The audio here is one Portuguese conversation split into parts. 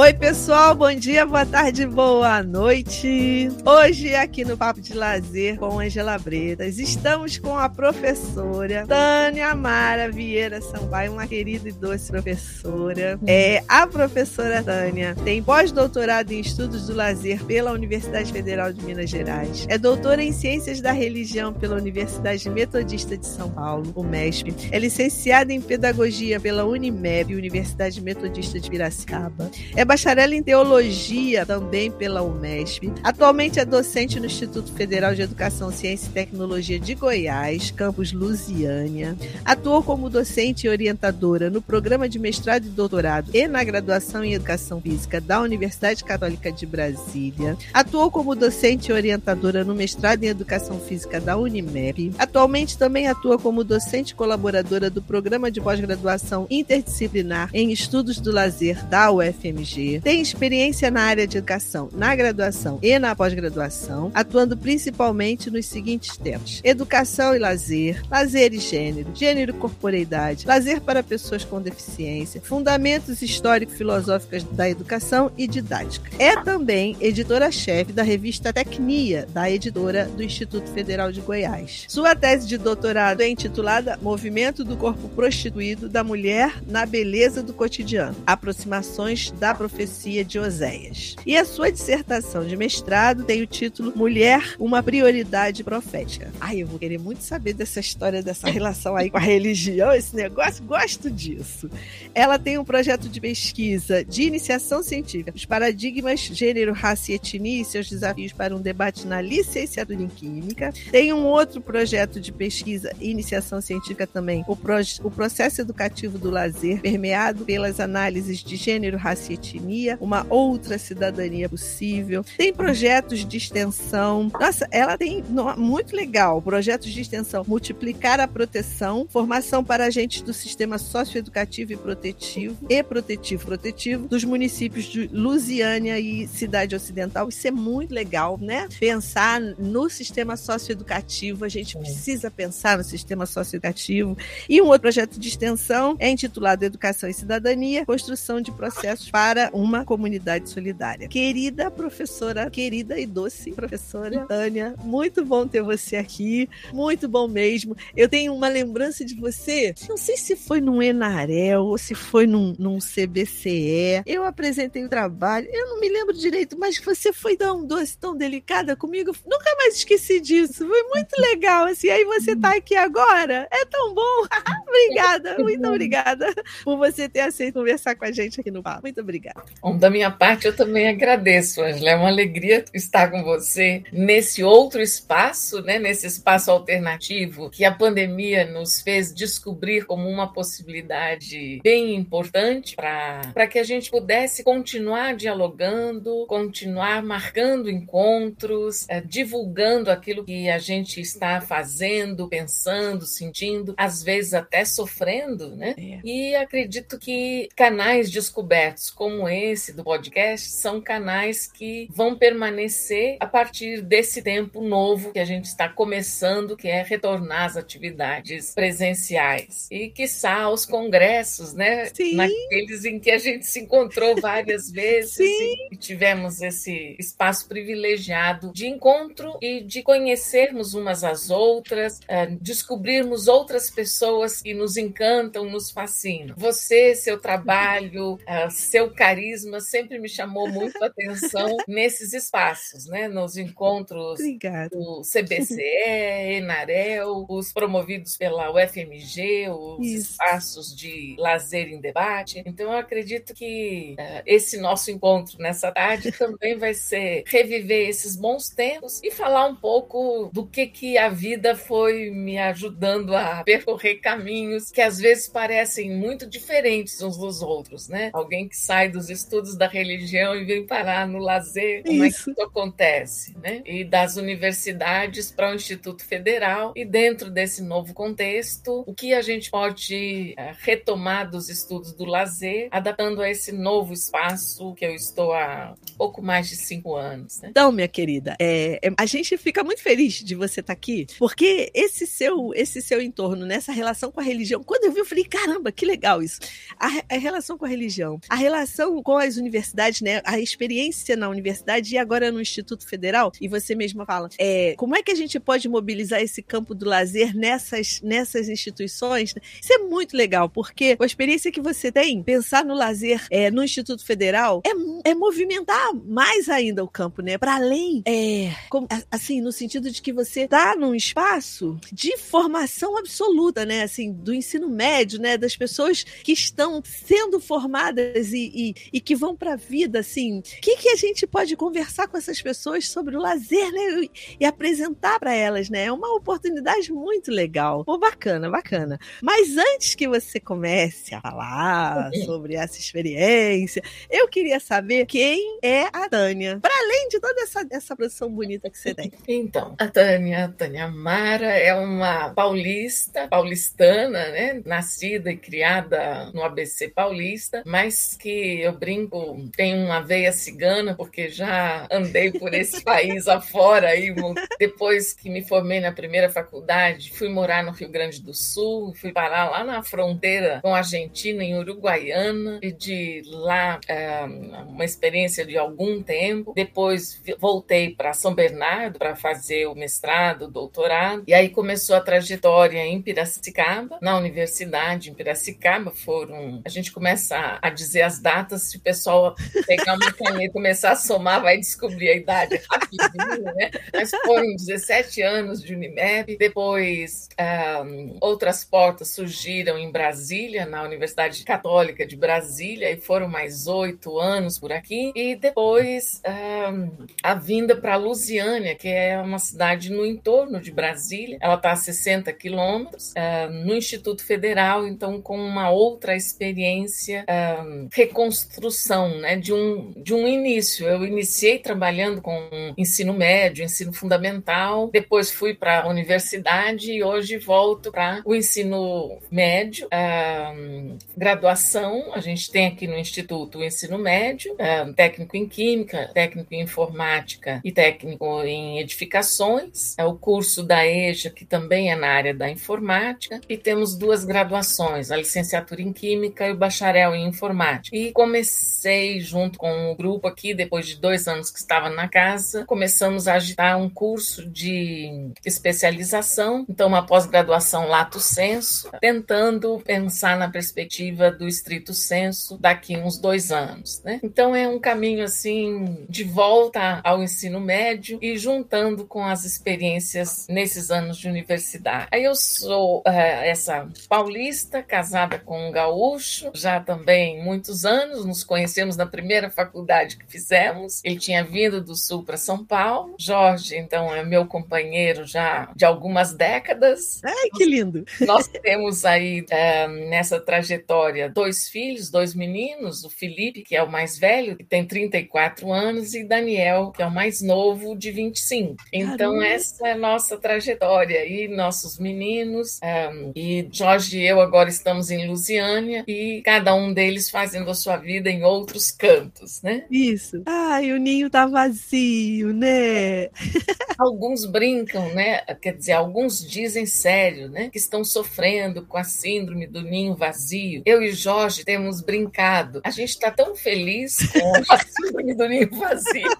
Oi, pessoal, bom dia, boa tarde, boa noite. Hoje, aqui no Papo de Lazer com Angela Bretas, estamos com a professora Tânia Mara Vieira Sampaio, uma querida e doce professora. É, a professora Tânia tem pós-doutorado em Estudos do Lazer pela Universidade Federal de Minas Gerais. É doutora em Ciências da Religião pela Universidade Metodista de São Paulo, UMESP. É licenciada em Pedagogia pela Unimep, Universidade Metodista de Piracicaba. É bacharel em teologia também pela UMESP. Atualmente é docente no Instituto Federal de Educação, Ciência e Tecnologia de Goiás, campus Lusiânia. Atuou como docente e orientadora no programa de mestrado e doutorado e na graduação em Educação Física da Universidade Católica de Brasília. Atuou como docente e orientadora no mestrado em Educação Física da Unimep. Atualmente também atua como docente colaboradora do programa de pós-graduação interdisciplinar em Estudos do Lazer da UFMG tem experiência na área de educação, na graduação e na pós-graduação, atuando principalmente nos seguintes temas: educação e lazer, lazer e gênero, gênero e corporeidade, lazer para pessoas com deficiência, fundamentos histórico-filosóficos da educação e didática. É também editora-chefe da revista Tecnia, da editora do Instituto Federal de Goiás. Sua tese de doutorado é intitulada Movimento do Corpo Prostituído da Mulher na Beleza do Cotidiano. Aproximações da profecia de Oséias. E a sua dissertação de mestrado tem o título Mulher, uma prioridade profética. Ai, eu vou querer muito saber dessa história, dessa relação aí com a religião, esse negócio, gosto disso. Ela tem um projeto de pesquisa de iniciação científica, os paradigmas gênero, raça e etnia e seus desafios para um debate na licenciatura em Química. Tem um outro projeto de pesquisa e iniciação científica também, o, o processo educativo do lazer, permeado pelas análises de gênero, raça e etnia etnia, uma outra cidadania possível. Tem projetos de extensão. Nossa, ela tem muito legal projetos de extensão, multiplicar a proteção, formação para agentes do sistema socioeducativo e protetivo e protetivo protetivo dos municípios de Lusiânia e Cidade Ocidental. Isso é muito legal, né? Pensar no sistema socioeducativo, a gente precisa pensar no sistema socioeducativo. E um outro projeto de extensão é intitulado Educação e Cidadania, construção de processos para para uma comunidade solidária. Querida professora, querida e doce professora Tânia, muito bom ter você aqui, muito bom mesmo. Eu tenho uma lembrança de você, não sei se foi num Enarel ou se foi num, num CBCE. Eu apresentei o trabalho, eu não me lembro direito, mas você foi um doce tão delicada comigo. Nunca mais esqueci disso. Foi muito legal. Assim, aí você tá aqui agora. É tão bom. obrigada, muito obrigada por você ter aceito conversar com a gente aqui no papo. Muito obrigada. Bom, da minha parte, eu também agradeço, Angela. É uma alegria estar com você nesse outro espaço, né? nesse espaço alternativo que a pandemia nos fez descobrir como uma possibilidade bem importante para que a gente pudesse continuar dialogando, continuar marcando encontros, é, divulgando aquilo que a gente está fazendo, pensando, sentindo, às vezes até sofrendo, né? É. E acredito que canais descobertos como como esse do podcast são canais que vão permanecer a partir desse tempo novo que a gente está começando, que é retornar às atividades presenciais. E, quiçá, os congressos, né? Sim. Naqueles em que a gente se encontrou várias vezes Sim. e tivemos esse espaço privilegiado de encontro e de conhecermos umas às outras, eh, descobrirmos outras pessoas que nos encantam, nos fascinam. Você, seu trabalho, eh, seu carinho, carisma sempre me chamou muito a atenção nesses espaços, né? Nos encontros Obrigada. do CBCE, Enarel, os promovidos pela UFMG, os Isso. espaços de lazer em debate. Então, eu acredito que uh, esse nosso encontro nessa tarde também vai ser reviver esses bons tempos e falar um pouco do que, que a vida foi me ajudando a percorrer caminhos que às vezes parecem muito diferentes uns dos outros, né? Alguém que sai do dos estudos da religião e vem parar no lazer, como isso. é que isso acontece, né? E das universidades para o Instituto Federal e dentro desse novo contexto, o que a gente pode é, retomar dos estudos do lazer, adaptando a esse novo espaço que eu estou há pouco mais de cinco anos. Né? Então, minha querida, é, é, a gente fica muito feliz de você estar tá aqui, porque esse seu, esse seu entorno, nessa relação com a religião, quando eu vi, eu falei, caramba, que legal isso. A, a relação com a religião, a relação com, as universidades, né? A experiência na universidade e agora no Instituto Federal, e você mesma fala, é, como é que a gente pode mobilizar esse campo do lazer nessas, nessas instituições? Isso é muito legal, porque a experiência que você tem, pensar no lazer é, no Instituto Federal, é, é movimentar mais ainda o campo, né? Para além, é, como, assim, no sentido de que você tá num espaço de formação absoluta, né? Assim, do ensino médio, né? Das pessoas que estão sendo formadas e, e, e que vão para a vida, assim. O que, que a gente pode conversar com essas pessoas sobre o lazer, né? E, e apresentar para elas, né? É uma oportunidade muito legal. Pô, bacana, bacana. Mas antes que você comece a falar sobre essa experiência, eu queria saber quem é a Tânia. Para além de toda essa, essa produção bonita que você tem. Então, a Tânia, a Tânia Mara, é uma paulista, paulistana, né? Nascida e criada no ABC paulista, mas que eu brinco, tem uma veia cigana, porque já andei por esse país afora aí, depois que me formei na primeira faculdade, fui morar no Rio Grande do Sul, fui parar lá na fronteira com a Argentina, em Uruguaiana, e de lá é, uma experiência de algum tempo. Depois voltei para São Bernardo para fazer o mestrado, o doutorado, e aí começou a trajetória em Piracicaba, na universidade em Piracicaba. Foram. A gente começa a dizer as datas, se o pessoal pegar uma caneta e começar a somar, vai descobrir a idade rapidinho, né? Mas foram 17 anos de Unimep. Depois, um, outras portas surgiram em Brasília, na Universidade Católica de Brasília, e foram mais oito anos por aqui. E depois, um, a vinda para Lusiânia, que é uma cidade no entorno de Brasília. Ela está a 60 quilômetros, uh, no Instituto Federal, então com uma outra experiência, uh, reconstrução né, de, um, de um início. Eu iniciei trabalhando com ensino médio, ensino fundamental, depois fui para a universidade e hoje volto para o ensino médio, uh, graduação. A gente tem aqui no Instituto o ensino médio, técnico em química, técnico em informática e técnico em edificações. É o curso da EJA, que também é na área da informática, e temos duas graduações, a licenciatura em química e o bacharel em informática. E comecei junto com o grupo aqui, depois de dois anos que estava na casa, começamos a agitar um curso de especialização, então uma pós-graduação lato senso, tentando pensar na perspectiva do estrito senso daqui uns dois anos, né? Então é um caminho assim de volta ao ensino médio e juntando com as experiências nesses anos de universidade. Aí eu sou uh, essa paulista, casada com um gaúcho, já também muitos anos, nos conhecemos na primeira faculdade que fizemos. Ele tinha vindo do sul para São Paulo. Jorge, então, é meu companheiro já de algumas décadas. Ai, que lindo! Nós temos aí uh, nessa trajetória dois filhos, dois meninos, o Felipe, que é o mais velho, que tem 34 anos, e Daniel, que é o mais novo, de 25. Então, Caramba. essa é a nossa trajetória e nossos meninos. Um, e Jorge e eu agora estamos em Lusiânia e cada um deles fazendo a sua vida em outros cantos, né? Isso. Ai, o ninho tá vazio, né? alguns brincam, né? Quer dizer, alguns dizem sério, né? Que estão sofrendo com a síndrome do ninho vazio. Eu e Jorge temos brincado. A gente está tão feliz com a síndrome do ninho vazio.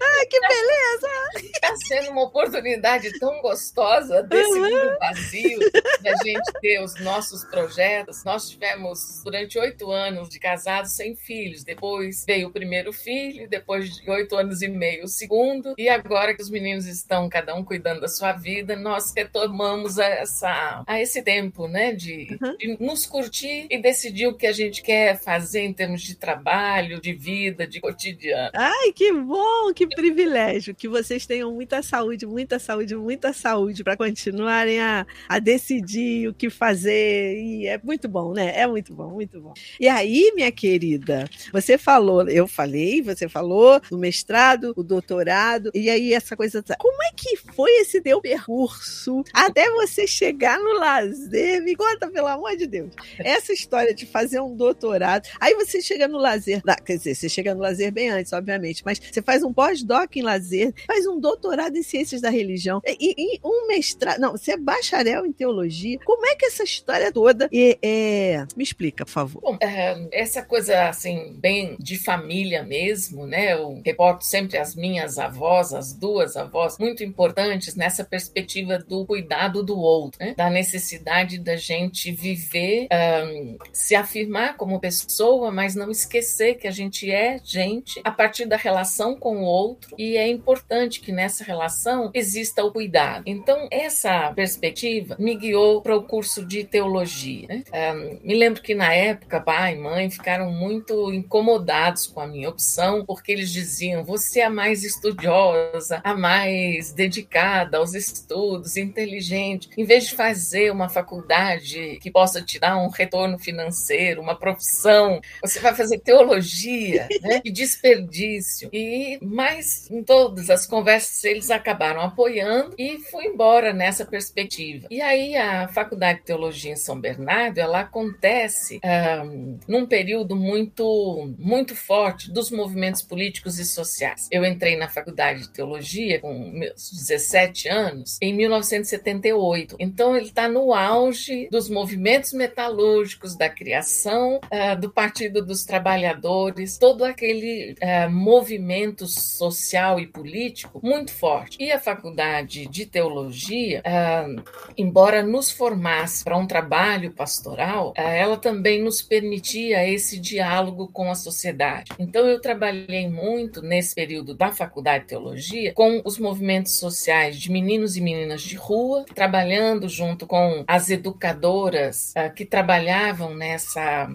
Ai, que beleza! Está sendo uma oportunidade tão gostosa desse uhum. mundo vazio, da gente ter os nossos projetos. Nós tivemos, durante oito anos de casados, sem filhos. Depois veio o primeiro filho, depois de oito anos e meio, o segundo. E agora que os meninos estão cada um cuidando da sua vida, nós retomamos a, essa, a esse tempo, né? De, uhum. de nos curtir e decidir o que a gente quer fazer em termos de trabalho, de vida, de cotidiano. Ai, que bom, que privilégio. Que vocês tenham muita saúde, muita saúde, muita saúde para continuarem a, a decidir o que fazer. E é muito bom, né? É muito bom, muito bom. E aí, minha querida, você falou, eu falei, você falou do mestrado, o doutorado, e aí essa coisa. Como é que foi esse teu percurso até você chegar no lazer? Me conta, pelo amor de Deus. Essa história de fazer um doutorado. Aí você chega no lazer, quer dizer, você chega no lazer bem antes, obviamente, mas você faz um pós-doc em lazer, faz um doutorado em ciências da religião e, e, um mestrado. Não, você é bacharel em teologia. Como é que essa história toda é, é... me explica, por favor? Bom, é, essa coisa assim, bem de família mesmo, né? Eu reporto sempre as minhas avós, as duas avós, muito importantes nessa perspectiva do cuidado do outro, né? da necessidade da gente viver, um, se afirmar como pessoa, mas não esquecer que a gente é gente a partir da relação com o outro e é importante que nessa relação exista o cuidado. Então, essa perspectiva me guiou para o curso de teologia. Né? Um, me lembro que na época, pai e mãe ficaram muito incomodados com a minha opção, porque eles diziam: você é a mais estudiosa, a mais dedicada aos estudos, inteligente. Em vez de fazer uma faculdade que possa te dar um retorno financeiro, uma profissão, você vai fazer teologia, né? Que desperdício. E mais em todas as conversas eles acabaram apoiando e fui embora nessa perspectiva. E aí a Faculdade de Teologia em São Bernardo, ela acontece um, num período muito muito forte dos movimentos políticos e sociais. Eu entrei na Faculdade de Teologia com meus 17 anos em 1978. Então ele está no auge dos movimentos metalúrgicos, da criação uh, do Partido dos Trabalhadores, todo aquele uh, movimento social e político muito forte. E a Faculdade de Teologia, uh, embora nos formasse para um trabalho pastoral, ela também nos permitia esse diálogo com a sociedade. Então eu trabalhei muito nesse período da Faculdade de Teologia com os movimentos sociais de meninos e meninas de rua, trabalhando junto com as educadoras que trabalhavam nessa,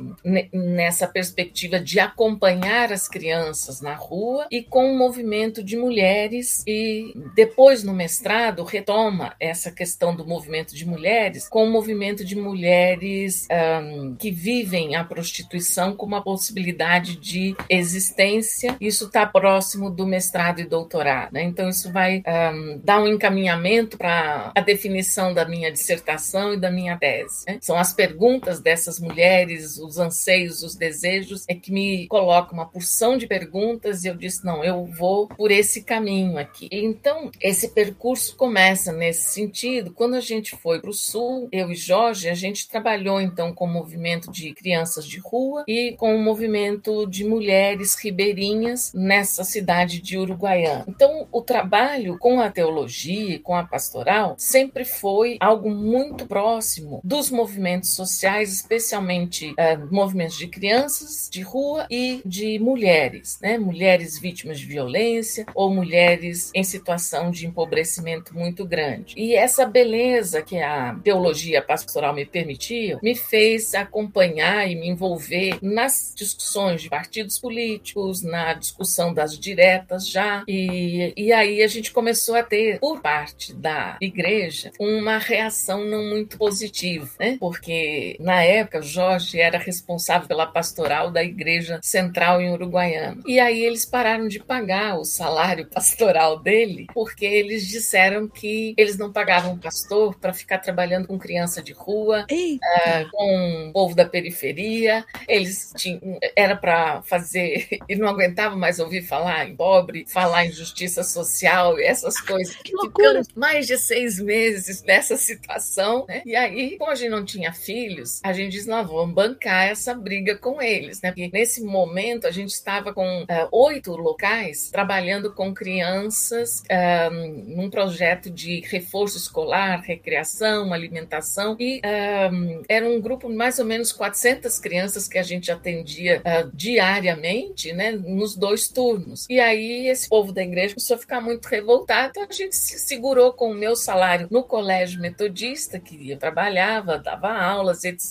nessa perspectiva de acompanhar as crianças na rua e com o movimento de mulheres e depois no mestrado retoma essa questão do movimento de mulheres com o movimento de mulheres um, que vivem a prostituição como uma possibilidade de existência. Isso está próximo do mestrado e doutorado. Né? Então isso vai um, dar um encaminhamento para a definição da minha dissertação e da minha tese. Né? São as perguntas dessas mulheres, os anseios, os desejos, é que me colocam uma porção de perguntas e eu disse, não, eu vou por esse caminho aqui. Então, esse percurso começa nesse sentido. Quando a gente foi para o Sul, eu e Jorge, a gente trabalhou então com o movimento de crianças de rua e com o movimento de mulheres ribeirinhas nessa cidade de Uruguaiana. Então, o trabalho com a teologia, com a pastoral, sempre foi algo muito próximo dos movimentos sociais, especialmente é, movimentos de crianças de rua e de mulheres, né? mulheres vítimas de violência ou mulheres em situação de empobrecimento muito grande. E essa beleza que a teologia pastoral me permitia me fez acompanhar e me envolver nas discussões de partidos políticos, na discussão das diretas já, e, e aí a gente começou a ter, por parte da igreja, uma reação não muito positiva, né? porque na época Jorge era responsável pela pastoral da igreja central em Uruguaiana. E aí eles pararam de pagar o salário pastoral dele, porque eles disseram que eles não pagavam pastor para ficar trabalhando com criança de rua, uh, com o povo da periferia. Eles tinham, era para fazer, e não aguentavam mais ouvir falar em pobre, falar em justiça social e essas coisas. Que loucura! mais de seis meses nessa situação, né? E aí, como a gente não tinha filhos, a gente disse, nós vamos bancar essa briga com eles, né? Porque nesse momento a gente estava com uh, oito locais trabalhando com crianças uh, num projeto de reforço escolar, recreação, alimentação e uh, era um grupo de mais ou menos 400 crianças que a gente atendia diariamente, né? Nos dois turnos. E aí esse povo da igreja começou a ficar muito revoltado, então a gente se segurou com o meu salário no colégio metodista que eu trabalhava, dava aulas, etc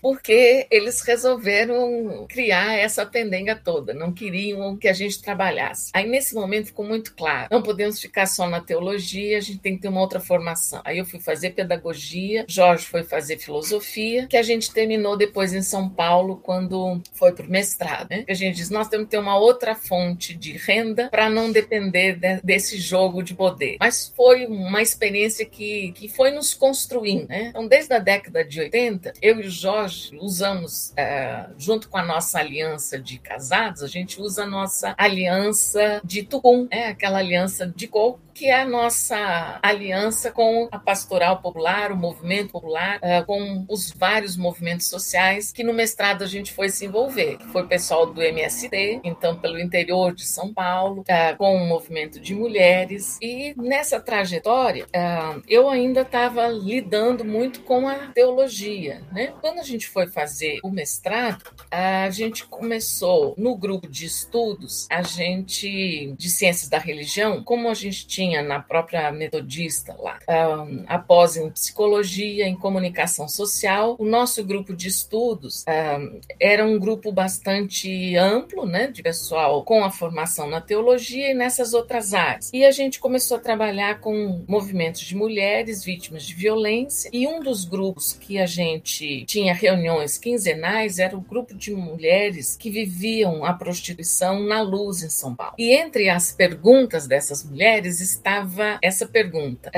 porque eles resolveram criar essa pendenga toda, não queriam que a gente trabalhasse. Aí nesse momento ficou muito claro, não podemos ficar só na teologia, a gente tem que ter uma outra formação. Aí eu fui fazer pedagogia, Jorge foi fazer filosofia, que a gente terminou depois em São Paulo quando foi para o mestrado. Né? A gente diz, nós temos que ter uma outra fonte de renda para não depender de, desse jogo de poder. Mas foi uma experiência que, que foi nos construindo. Né? Então, desde a década de 80, eu e o Jorge usamos, é, junto com a nossa aliança de casados, a gente usa a nossa aliança de tucum, é aquela aliança de coco que é a nossa aliança com a pastoral popular, o movimento popular, uh, com os vários movimentos sociais que no mestrado a gente foi se envolver. Foi pessoal do MST, então pelo interior de São Paulo, uh, com o movimento de mulheres. E nessa trajetória, uh, eu ainda estava lidando muito com a teologia. Né? Quando a gente foi fazer o mestrado, a gente começou no grupo de estudos, a gente de ciências da religião, como a gente tinha na própria metodista lá, um, após em psicologia, em comunicação social, o nosso grupo de estudos um, era um grupo bastante amplo, né, de pessoal com a formação na teologia e nessas outras áreas. E a gente começou a trabalhar com movimentos de mulheres vítimas de violência e um dos grupos que a gente tinha reuniões quinzenais era o grupo de mulheres que viviam a prostituição na luz em São Paulo. E entre as perguntas dessas mulheres estava essa pergunta: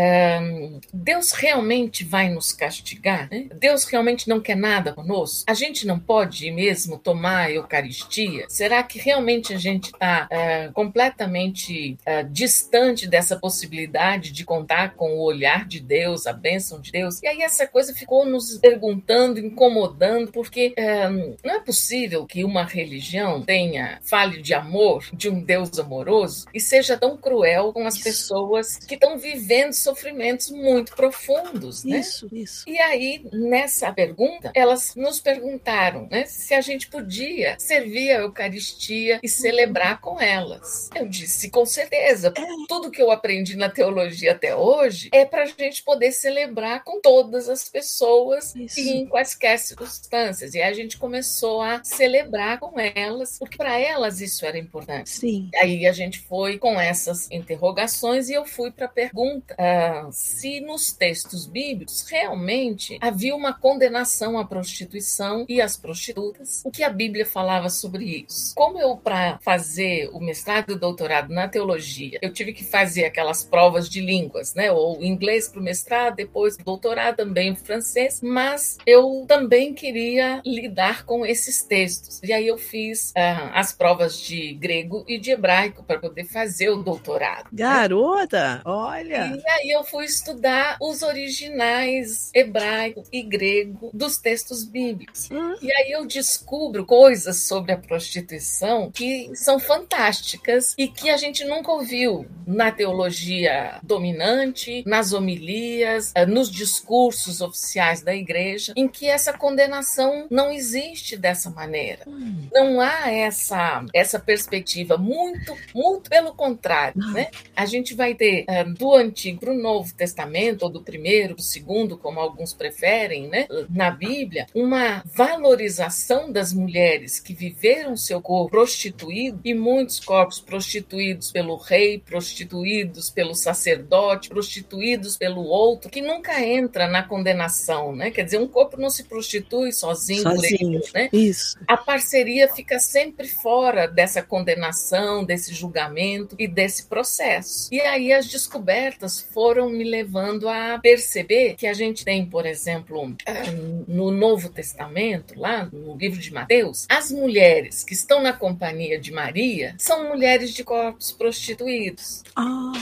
um, Deus realmente vai nos castigar? Né? Deus realmente não quer nada conosco? A gente não pode mesmo tomar a Eucaristia? Será que realmente a gente está uh, completamente uh, distante dessa possibilidade de contar com o olhar de Deus, a bênção de Deus? E aí essa coisa ficou nos perguntando, incomodando, porque um, não é possível que uma religião tenha fale de amor, de um Deus amoroso, e seja tão cruel com as isso. Pessoas que estão vivendo sofrimentos muito profundos, né? Isso, isso. E aí, nessa pergunta, elas nos perguntaram né, se a gente podia servir a Eucaristia e celebrar com elas. Eu disse, com certeza. É. Tudo que eu aprendi na teologia até hoje é para a gente poder celebrar com todas as pessoas isso. e em quaisquer circunstâncias. E a gente começou a celebrar com elas, porque para elas isso era importante. Sim. Aí a gente foi com essas interrogações e eu fui para a pergunta uh, se nos textos bíblicos realmente havia uma condenação à prostituição e às prostitutas, o que a Bíblia falava sobre isso. Como eu, para fazer o mestrado e o doutorado na teologia, eu tive que fazer aquelas provas de línguas, né? Ou inglês para o mestrado, depois doutorado também francês, mas eu também queria lidar com esses textos. E aí eu fiz uh, as provas de grego e de hebraico para poder fazer o doutorado. Garota, olha! E aí eu fui estudar os originais hebraico e grego dos textos bíblicos. Hum. E aí eu descubro coisas sobre a prostituição que são fantásticas e que a gente nunca ouviu na teologia dominante, nas homilias, eh, nos discursos oficiais da igreja, em que essa condenação não existe dessa maneira. Hum. Não há essa, essa perspectiva, muito, muito pelo contrário. Né? A gente vai ter uh, do Antigo para o Novo Testamento, ou do primeiro, do segundo, como alguns preferem, né? na Bíblia, uma valorização das mulheres que viveram seu corpo prostituído e muitos corpos prostituídos pelo rei, prostituídos pelo sacerdote, prostituídos pelo outro, que nunca entra na condenação, né? Quer dizer, um corpo não se prostitui sozinho, sozinho. Ele, né? Isso. A parceria fica sempre fora dessa condenação, desse julgamento e desse processo. E aí as descobertas foram me levando a perceber que a gente tem, por exemplo, eh, no Novo Testamento, lá no livro de Mateus, as mulheres que estão na companhia de Maria são mulheres de corpos prostituídos. Ah.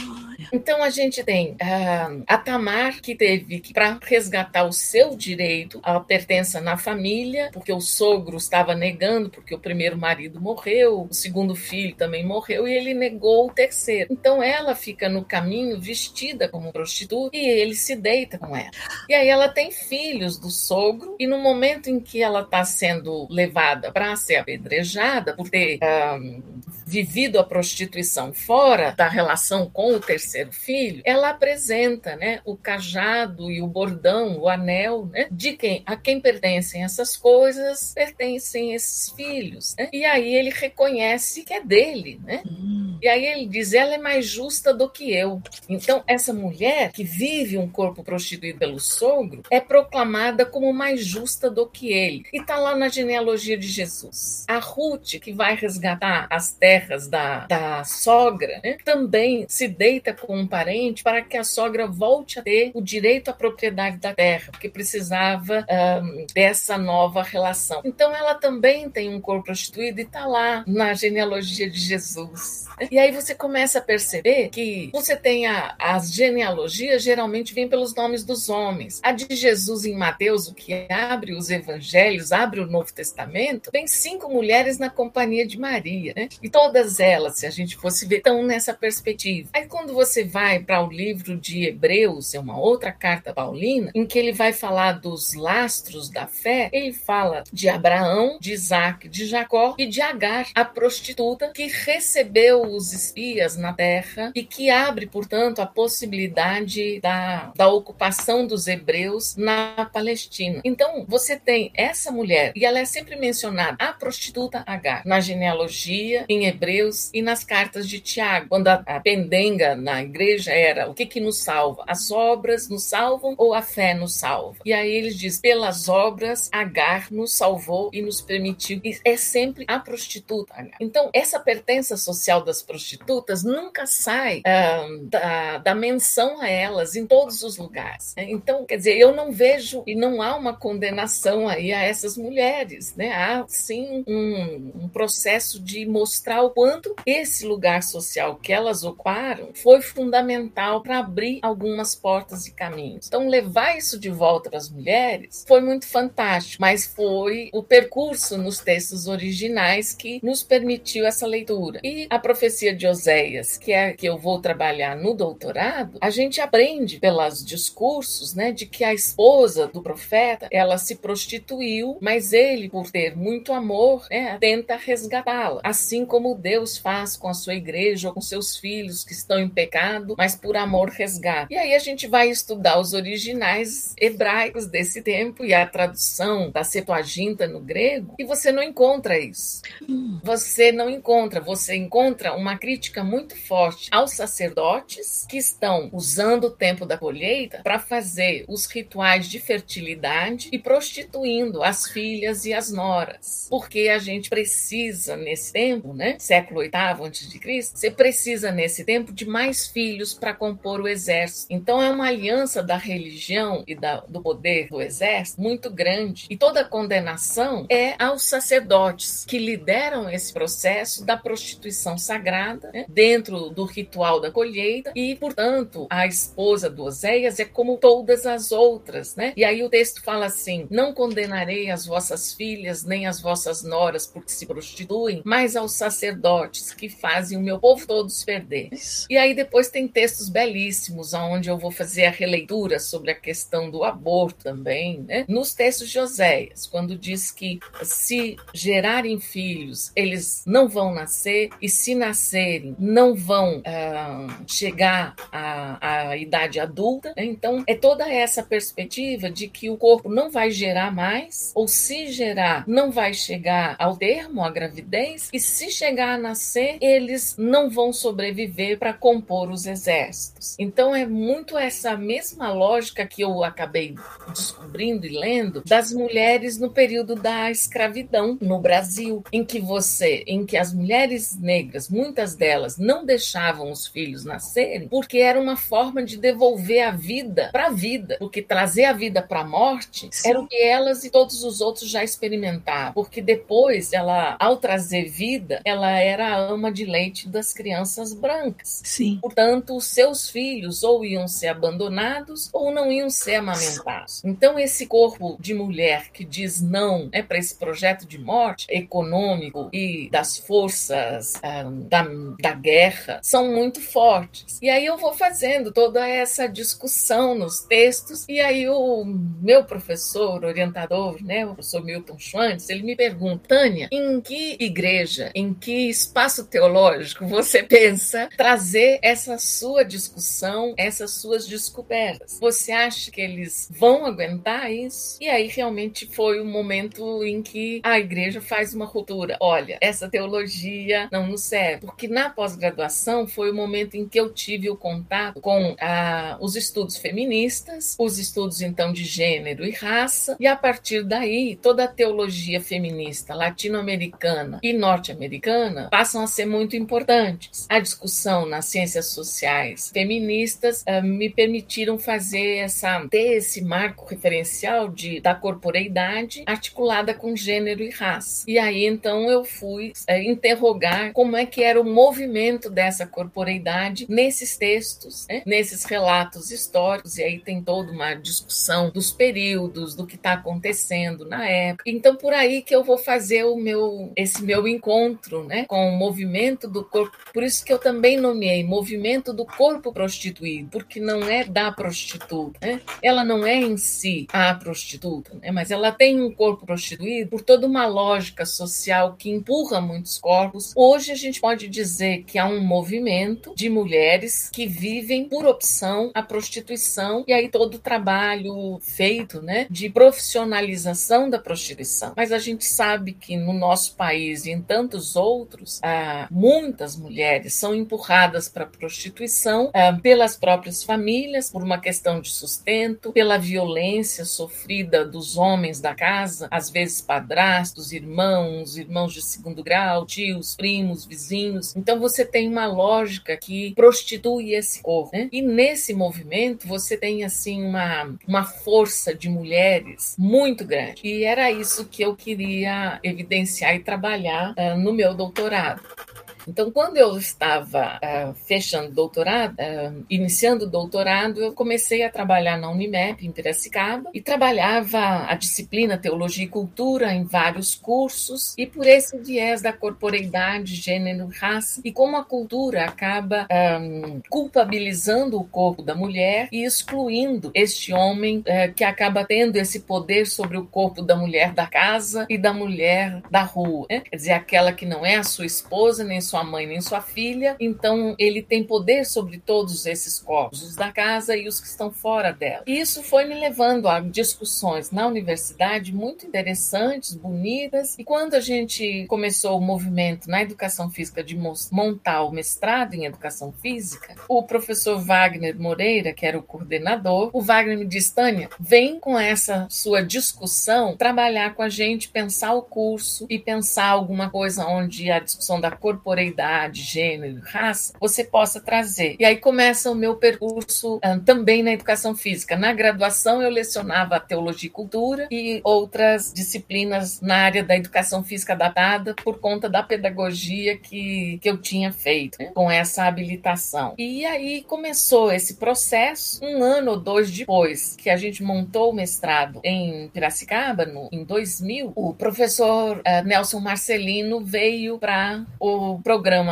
Então a gente tem uh, a Tamar que teve que para resgatar o seu direito à pertença na família, porque o sogro estava negando, porque o primeiro marido morreu, o segundo filho também morreu e ele negou o terceiro. Então ela fica no caminho vestida como prostituta e ele se deita com ela. E aí ela tem filhos do sogro e no momento em que ela está sendo levada para ser apedrejada por ter um, vivido a prostituição fora da relação com o terceiro filho, ela apresenta, né, o cajado e o bordão, o anel, né, de quem a quem pertencem essas coisas, pertencem esses filhos, né? E aí ele reconhece que é dele, né? Hum. E aí ele diz, ela é mais justa do que eu. Então essa mulher que vive um corpo prostituído pelo sogro é proclamada como mais justa do que ele. E tá lá na genealogia de Jesus. A Ruth que vai resgatar as terras terras da, da sogra, né, também se deita com um parente para que a sogra volte a ter o direito à propriedade da terra, porque precisava um, dessa nova relação. Então ela também tem um corpo prostituído e está lá na genealogia de Jesus. Né? E aí você começa a perceber que você tem as genealogias geralmente vêm pelos nomes dos homens. A de Jesus em Mateus, o que abre os evangelhos, abre o Novo Testamento, tem cinco mulheres na companhia de Maria, né? E todas elas, se a gente fosse ver, estão nessa perspectiva. Aí quando você vai para o livro de Hebreus, é uma outra carta paulina, em que ele vai falar dos lastros da fé, ele fala de Abraão, de Isaac, de Jacó e de Agar, a prostituta que recebeu os espias na terra e que abre, portanto, a possibilidade da, da ocupação dos hebreus na Palestina. Então, você tem essa mulher, e ela é sempre mencionada, a prostituta Agar, na genealogia, em Hebreus e nas cartas de Tiago, quando a, a pendenga na igreja era o que, que nos salva? As obras nos salvam ou a fé nos salva? E aí eles diz, pelas obras, Agar nos salvou e nos permitiu. E é sempre a prostituta. Agar. Então, essa pertença social das prostitutas nunca sai uh, da, da menção a elas em todos os lugares. Né? Então, quer dizer, eu não vejo e não há uma condenação aí a essas mulheres, né? Há sim um, um processo de mostrar o quanto esse lugar social que elas ocuparam foi fundamental para abrir algumas portas e caminhos. Então, levar isso de volta para as mulheres foi muito fantástico, mas foi o percurso nos textos originais que nos permitiu essa leitura. E a profecia de Oséias, que é que eu vou trabalhar no doutorado, a gente aprende pelos discursos, né, de que a esposa do profeta, ela se prostituiu, mas ele, por ter muito amor, né, tenta resgatá-la, assim como Deus faz com a sua igreja ou com seus filhos que estão em pecado, mas por amor resgata. E aí a gente vai estudar os originais hebraicos desse tempo e a tradução da Septuaginta no grego, e você não encontra isso. Você não encontra, você encontra uma crítica muito forte aos sacerdotes que estão usando o tempo da colheita para fazer os rituais de fertilidade e prostituindo as filhas e as noras. Porque a gente precisa nesse tempo, né, século VIII antes de Cristo, você precisa nesse tempo de mais filhos para compor o exército. Então é uma aliança da religião e da, do poder do exército muito grande. E toda condenação é aos sacerdotes que lideram esse processo da prostituição sagrada né, dentro do ritual da colheita e, portanto, a esposa do Oséias é como todas as outras, né? E aí o texto fala assim: Não condenarei as vossas filhas nem as vossas noras porque se prostituem, mas aos sacerdotes que fazem o meu povo todos perder. Isso. E aí depois tem textos belíssimos onde eu vou fazer a releitura sobre a questão do aborto também, né? Nos textos de Oséias, quando diz que se gerarem filhos, eles não vão nascer e se nascerem, não vão uh, chegar à, à idade adulta. Né? Então, é toda essa perspectiva de que o corpo não vai gerar mais, ou se gerar, não vai chegar ao termo, à gravidez, e se chegar a nascer, eles não vão sobreviver para compor os exércitos. Então, é muito essa mesma lógica que eu acabei descobrindo e lendo das mulheres no período da escravidão no Brasil, em que você, em que as mulheres negras, muitas delas não deixavam os filhos nascerem, porque era uma forma de devolver a vida para a vida, porque trazer a vida para a morte Sim. era o que elas e todos os outros já experimentavam, porque depois ela, ao trazer vida, ela era a ama de leite das crianças brancas. Sim. Portanto, os seus filhos ou iam ser abandonados ou não iam ser amamentados. Então, esse corpo de mulher que diz não é para esse projeto de morte econômico e das forças ah, da, da guerra são muito fortes. E aí eu vou fazendo toda essa discussão nos textos, e aí o meu professor, orientador, né, o professor Milton Schwantz, ele me pergunta, Tânia, em que igreja, em que espaço teológico você pensa trazer essa sua discussão, essas suas descobertas? Você acha que eles vão aguentar isso? E aí realmente foi o momento em que a igreja faz uma ruptura. Olha, essa teologia não nos serve, porque na pós-graduação foi o momento em que eu tive o contato com ah, os estudos feministas, os estudos então de gênero e raça, e a partir daí toda a teologia feminista latino-americana e norte-americana passam a ser muito importantes. A discussão nas ciências sociais feministas ah, me permitiram fazer essa ter esse marco referencial de da corporeidade articulada com gênero e raça. E aí então eu fui é, interrogar como é que era o movimento dessa corporeidade nesses textos, né? nesses relatos históricos, e aí tem toda uma discussão dos períodos, do que está acontecendo na época. Então, por aí que eu vou fazer o meu, esse meu encontro né? com o movimento do corpo. Por isso que eu também nomeei movimento do corpo prostituído, porque não é da prostituta. Né? Ela não é em si a prostituta, né? mas ela tem um corpo prostituído por toda uma lógica social que empurra muitos corpos. Hoje a gente pode dizer que há um movimento de mulheres que vivem por opção a prostituição e aí todo o trabalho feito, né, de profissionalização da prostituição. Mas a gente sabe que no nosso país e em tantos outros, ah, muitas mulheres são empurradas para a prostituição ah, pelas próprias famílias, por uma questão de sustento, pela violência sofrida dos homens da casa, às vezes padrastos, irmãos, irmãos de segundo grau, tios, primos, vizinhos. Então você tem uma lógica que prostitui esse corpo. Né? E nesse movimento você tem assim uma, uma força de mulheres muito grande. E era isso que eu queria evidenciar e trabalhar uh, no meu doutorado. Então, quando eu estava uh, fechando doutorado, uh, iniciando o doutorado, eu comecei a trabalhar na Unimep, em Piracicaba, e trabalhava a disciplina Teologia e Cultura em vários cursos, e por esse viés da corporeidade, gênero, raça, e como a cultura acaba um, culpabilizando o corpo da mulher e excluindo este homem uh, que acaba tendo esse poder sobre o corpo da mulher da casa e da mulher da rua. Né? Quer dizer, aquela que não é a sua esposa nem sua sua mãe nem sua filha, então ele tem poder sobre todos esses corpos, os da casa e os que estão fora dela. E isso foi me levando a discussões na universidade muito interessantes, bonitas, e quando a gente começou o movimento na educação física de montar o mestrado em educação física, o professor Wagner Moreira, que era o coordenador, o Wagner me disse, Tânia, vem com essa sua discussão trabalhar com a gente, pensar o curso e pensar alguma coisa onde a discussão da corporeidade idade, gênero, raça, você possa trazer. E aí começa o meu percurso um, também na educação física. Na graduação, eu lecionava teologia e cultura e outras disciplinas na área da educação física adaptada por conta da pedagogia que, que eu tinha feito né, com essa habilitação. E aí começou esse processo um ano ou dois depois que a gente montou o mestrado em Piracicaba, no, em 2000. O professor uh, Nelson Marcelino veio para o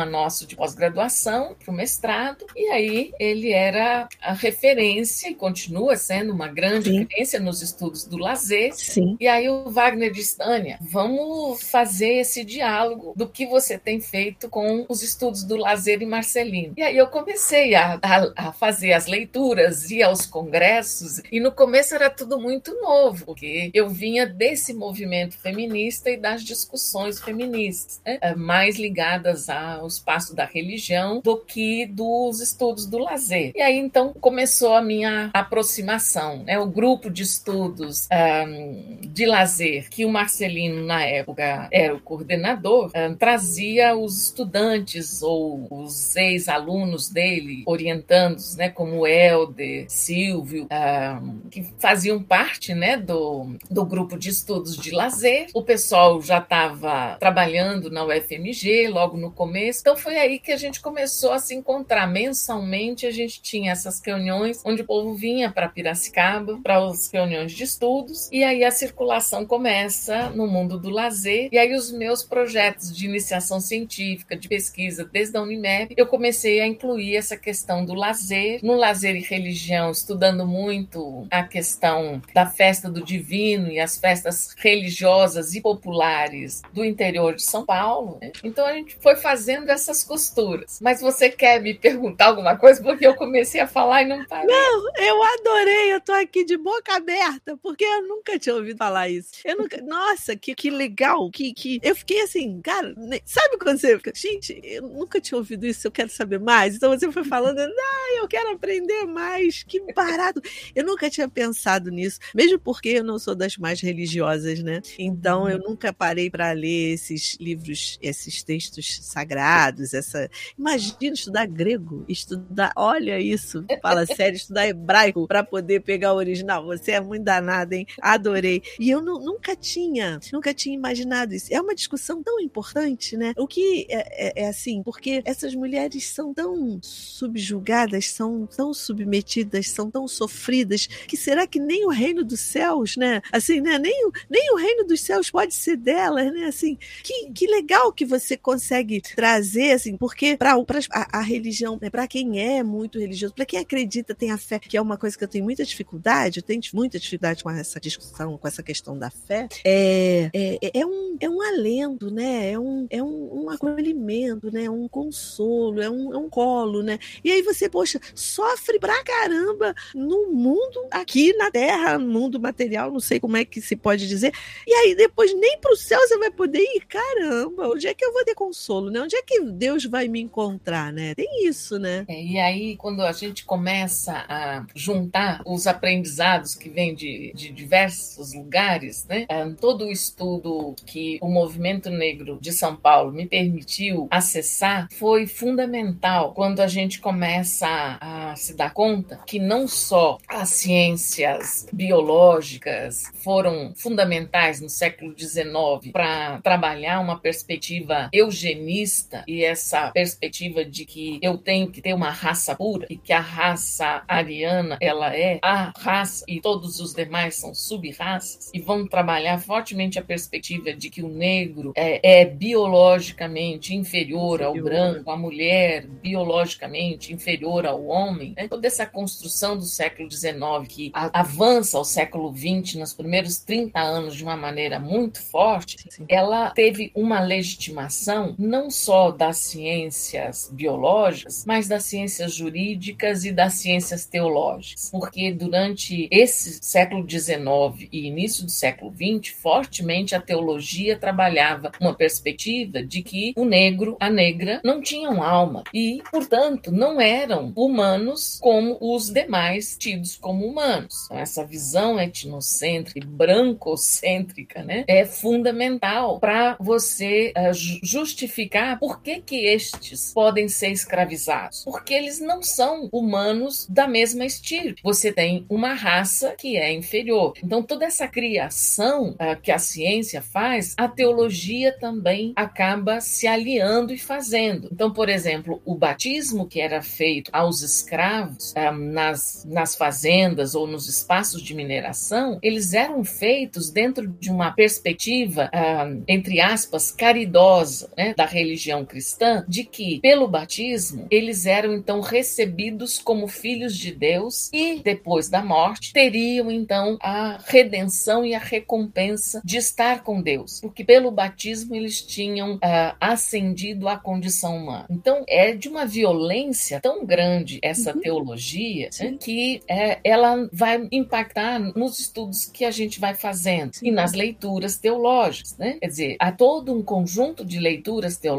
nosso de pós-graduação para o mestrado, e aí ele era a referência e continua sendo uma grande Sim. referência nos estudos do lazer. Sim. E aí o Wagner disse, Tânia, vamos fazer esse diálogo do que você tem feito com os estudos do lazer em Marcelino. E aí eu comecei a, a, a fazer as leituras, ir aos congressos, e no começo era tudo muito novo, porque eu vinha desse movimento feminista e das discussões feministas, né? mais ligadas ao espaço da religião do que dos estudos do lazer. E aí então começou a minha aproximação, né? O grupo de estudos um, de lazer que o Marcelino na época era o coordenador um, trazia os estudantes ou os ex-alunos dele orientandos, né? Como Helder, Silvio, um, que faziam parte, né? Do, do grupo de estudos de lazer. O pessoal já estava trabalhando na UFMG logo no começo. Então foi aí que a gente começou a se encontrar mensalmente. A gente tinha essas reuniões onde o povo vinha para Piracicaba para as reuniões de estudos e aí a circulação começa no mundo do lazer. E aí os meus projetos de iniciação científica, de pesquisa desde a Unimep, eu comecei a incluir essa questão do lazer, no lazer e religião, estudando muito a questão da festa do divino e as festas religiosas e populares do interior de São Paulo. Né? Então a gente foi fazendo essas costuras. Mas você quer me perguntar alguma coisa? Porque eu comecei a falar e não parei. Não, eu adorei. Eu tô aqui de boca aberta, porque eu nunca tinha ouvido falar isso. Eu nunca... Nossa, que, que legal. Que, que... Eu fiquei assim, cara, sabe quando você fica, gente, eu nunca tinha ouvido isso, eu quero saber mais. Então você foi falando, ah, eu quero aprender mais. Que barato. Eu nunca tinha pensado nisso, mesmo porque eu não sou das mais religiosas, né? Então eu uhum. nunca parei para ler esses livros, esses textos sagrados, essa. Imagina estudar grego, estudar, olha isso, fala sério, estudar hebraico para poder pegar o original. Você é muito danada, hein? Adorei. E eu nunca tinha, nunca tinha imaginado isso. É uma discussão tão importante, né? O que é, é, é assim, porque essas mulheres são tão subjugadas, são tão submetidas, são tão sofridas, que será que nem o reino dos céus, né? Assim, né? Nem, nem o reino dos céus pode ser delas, né? Assim, que, que legal que você consegue trazer, assim, porque para a, a religião, né, para quem é muito religioso, para quem acredita, tem a fé, que é uma coisa que eu tenho muita dificuldade, eu tenho muita dificuldade com essa discussão, com essa questão da fé, é, é, é, um, é um alento, né? É um, é um, um acolhimento, né? É um consolo, é um, é um colo, né? E aí você, poxa, sofre pra caramba no mundo, aqui na Terra, no mundo material, não sei como é que se pode dizer, e aí depois nem pro céu você vai poder ir, caramba, onde é que eu vou ter consolo, né? Onde é que Deus vai me encontrar, né? Tem isso, né? É, e aí, quando a gente começa a juntar os aprendizados que vêm de, de diversos lugares, né? É, todo o estudo que o movimento negro de São Paulo me permitiu acessar foi fundamental quando a gente começa a, a se dar conta que não só as ciências biológicas foram fundamentais no século XIX para trabalhar uma perspectiva eugenista e essa perspectiva de que eu tenho que ter uma raça pura e que a raça ariana ela é a raça e todos os demais são sub-raças e vão trabalhar fortemente a perspectiva de que o negro é, é biologicamente inferior, ao branco, a mulher biologicamente inferior ao homem. Né? Toda essa construção do século XIX que avança ao século XX nos primeiros 30 anos de uma maneira muito forte, ela teve uma legitimação não só das ciências biológicas, mas das ciências jurídicas e das ciências teológicas, porque durante esse século XIX e início do século XX, fortemente a teologia trabalhava uma perspectiva de que o negro, a negra, não tinham alma e, portanto, não eram humanos como os demais tidos como humanos. Então, essa visão etnocêntrica brancocêntrica né, é fundamental para você uh, justificar por que, que estes podem ser escravizados. Porque eles não são humanos da mesma estirpe. Você tem uma raça que é inferior. Então, toda essa criação uh, que a ciência faz, a teologia também acaba se aliando e fazendo. Então, por exemplo, o batismo que era feito aos escravos uh, nas, nas fazendas ou nos espaços de mineração, eles eram feitos dentro de uma perspectiva, uh, entre aspas, caridosa né, da religião cristã, de que, pelo batismo, eles eram então recebidos como filhos de Deus e, depois da morte, teriam então a redenção e a recompensa de estar com Deus, porque pelo batismo eles tinham uh, ascendido à condição humana. Então, é de uma violência tão grande essa uhum. teologia né, que é, ela vai impactar nos estudos que a gente vai fazendo Sim. e nas leituras teológicas. Né? Quer dizer, há todo um conjunto de leituras teológicas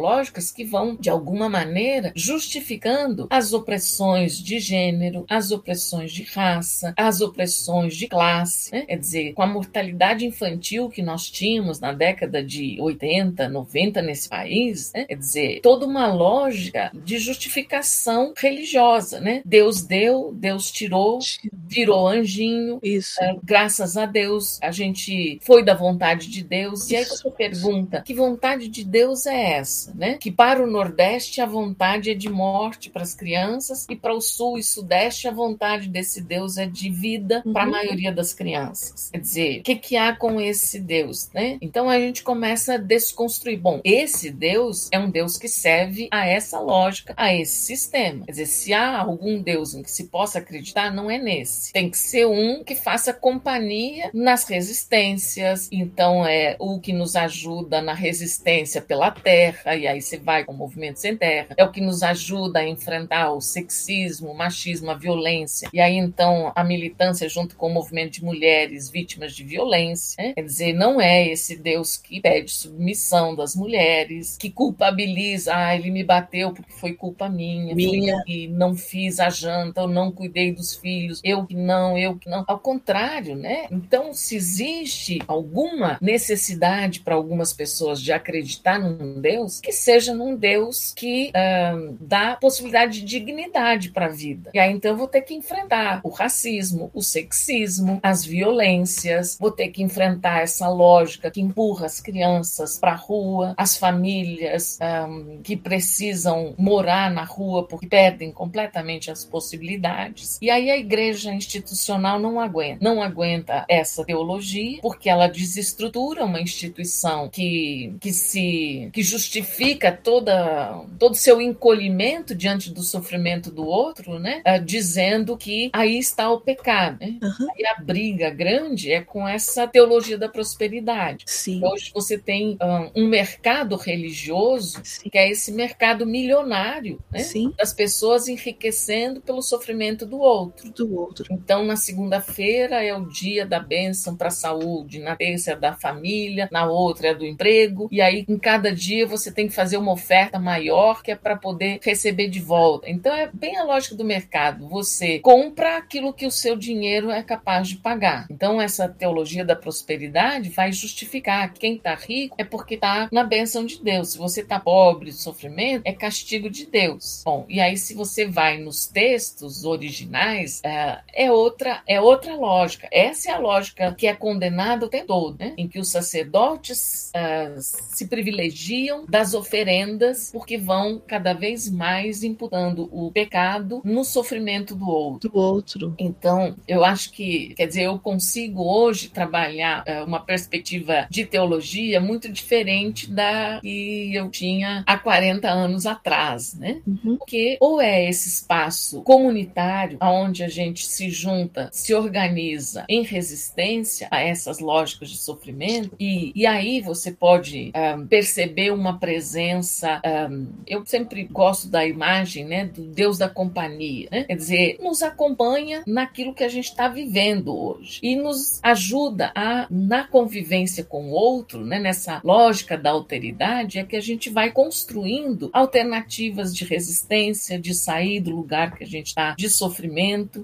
que vão, de alguma maneira, justificando as opressões de gênero, as opressões de raça, as opressões de classe. Né? Quer dizer, com a mortalidade infantil que nós tínhamos na década de 80, 90 nesse país, né? quer dizer, toda uma lógica de justificação religiosa. Né? Deus deu, Deus tirou, virou anjinho. Isso. É, graças a Deus, a gente foi da vontade de Deus. Isso. E aí você pergunta: que vontade de Deus é essa? Né? Que para o Nordeste a vontade é de morte para as crianças, e para o Sul e Sudeste a vontade desse Deus é de vida uhum. para a maioria das crianças. Quer dizer, o que, que há com esse Deus? Né? Então a gente começa a desconstruir. Bom, esse Deus é um Deus que serve a essa lógica, a esse sistema. Quer dizer, se há algum Deus em que se possa acreditar, não é nesse. Tem que ser um que faça companhia nas resistências. Então, é o que nos ajuda na resistência pela terra, e aí você vai com o movimento sem terra. É o que nos ajuda a enfrentar o sexismo, o machismo, a violência. E aí, então, a militância junto com o movimento de mulheres vítimas de violência. Né? Quer dizer, não é esse Deus que pede submissão das mulheres, que culpabiliza, ah, ele me bateu porque foi culpa minha, minha. e não fiz a janta, eu não cuidei dos filhos, eu que não, eu que não. Ao contrário, né? Então, se existe alguma necessidade para algumas pessoas de acreditar num Deus, que seja num Deus que uh, dá possibilidade de dignidade para a vida. E aí então eu vou ter que enfrentar o racismo, o sexismo, as violências, vou ter que enfrentar essa lógica que empurra as crianças para a rua, as famílias um, que precisam morar na rua porque perdem completamente as possibilidades. E aí a igreja institucional não aguenta, não aguenta essa teologia porque ela desestrutura uma instituição que, que se que justifica toda todo seu encolhimento diante do sofrimento do outro, né? Uh, dizendo que aí está o pecado. Né? Uhum. E a briga grande é com essa teologia da prosperidade. Sim. Hoje você tem um, um mercado religioso Sim. que é esse mercado milionário, né? Sim. das pessoas enriquecendo pelo sofrimento do outro. Do outro. Então, na segunda-feira é o dia da bênção para a saúde, na terça é da família, na outra é do emprego, e aí em cada dia você tem que fazer uma oferta maior que é para poder receber de volta. Então, é bem a lógica do mercado. Você compra aquilo que o seu dinheiro é capaz de pagar. Então, essa teologia da prosperidade vai justificar que quem está rico é porque está na bênção de Deus. Se você está pobre, sofrimento, é castigo de Deus. Bom, e aí se você vai nos textos originais, é, é outra é outra lógica. Essa é a lógica que é condenada o tempo todo, né? em que os sacerdotes é, se privilegiam das oferendas porque vão cada vez mais imputando o pecado no sofrimento do outro. Do outro. Então, eu acho que, quer dizer, eu consigo hoje trabalhar é, uma perspectiva de teologia muito diferente da que eu tinha há 40 anos atrás, né? Uhum. Porque ou é esse espaço comunitário onde a gente se junta, se organiza em resistência a essas lógicas de sofrimento, e, e aí você pode um, perceber uma presença. Um, eu sempre gosto da imagem né, do Deus da companhia, né? quer dizer, nos acompanha naquilo que a gente está vivendo hoje e nos ajuda a, na convivência com o outro, né, nessa lógica da alteridade, é que a gente vai construindo alternativas de resistência, de sair do lugar que a gente está, de sofrimento,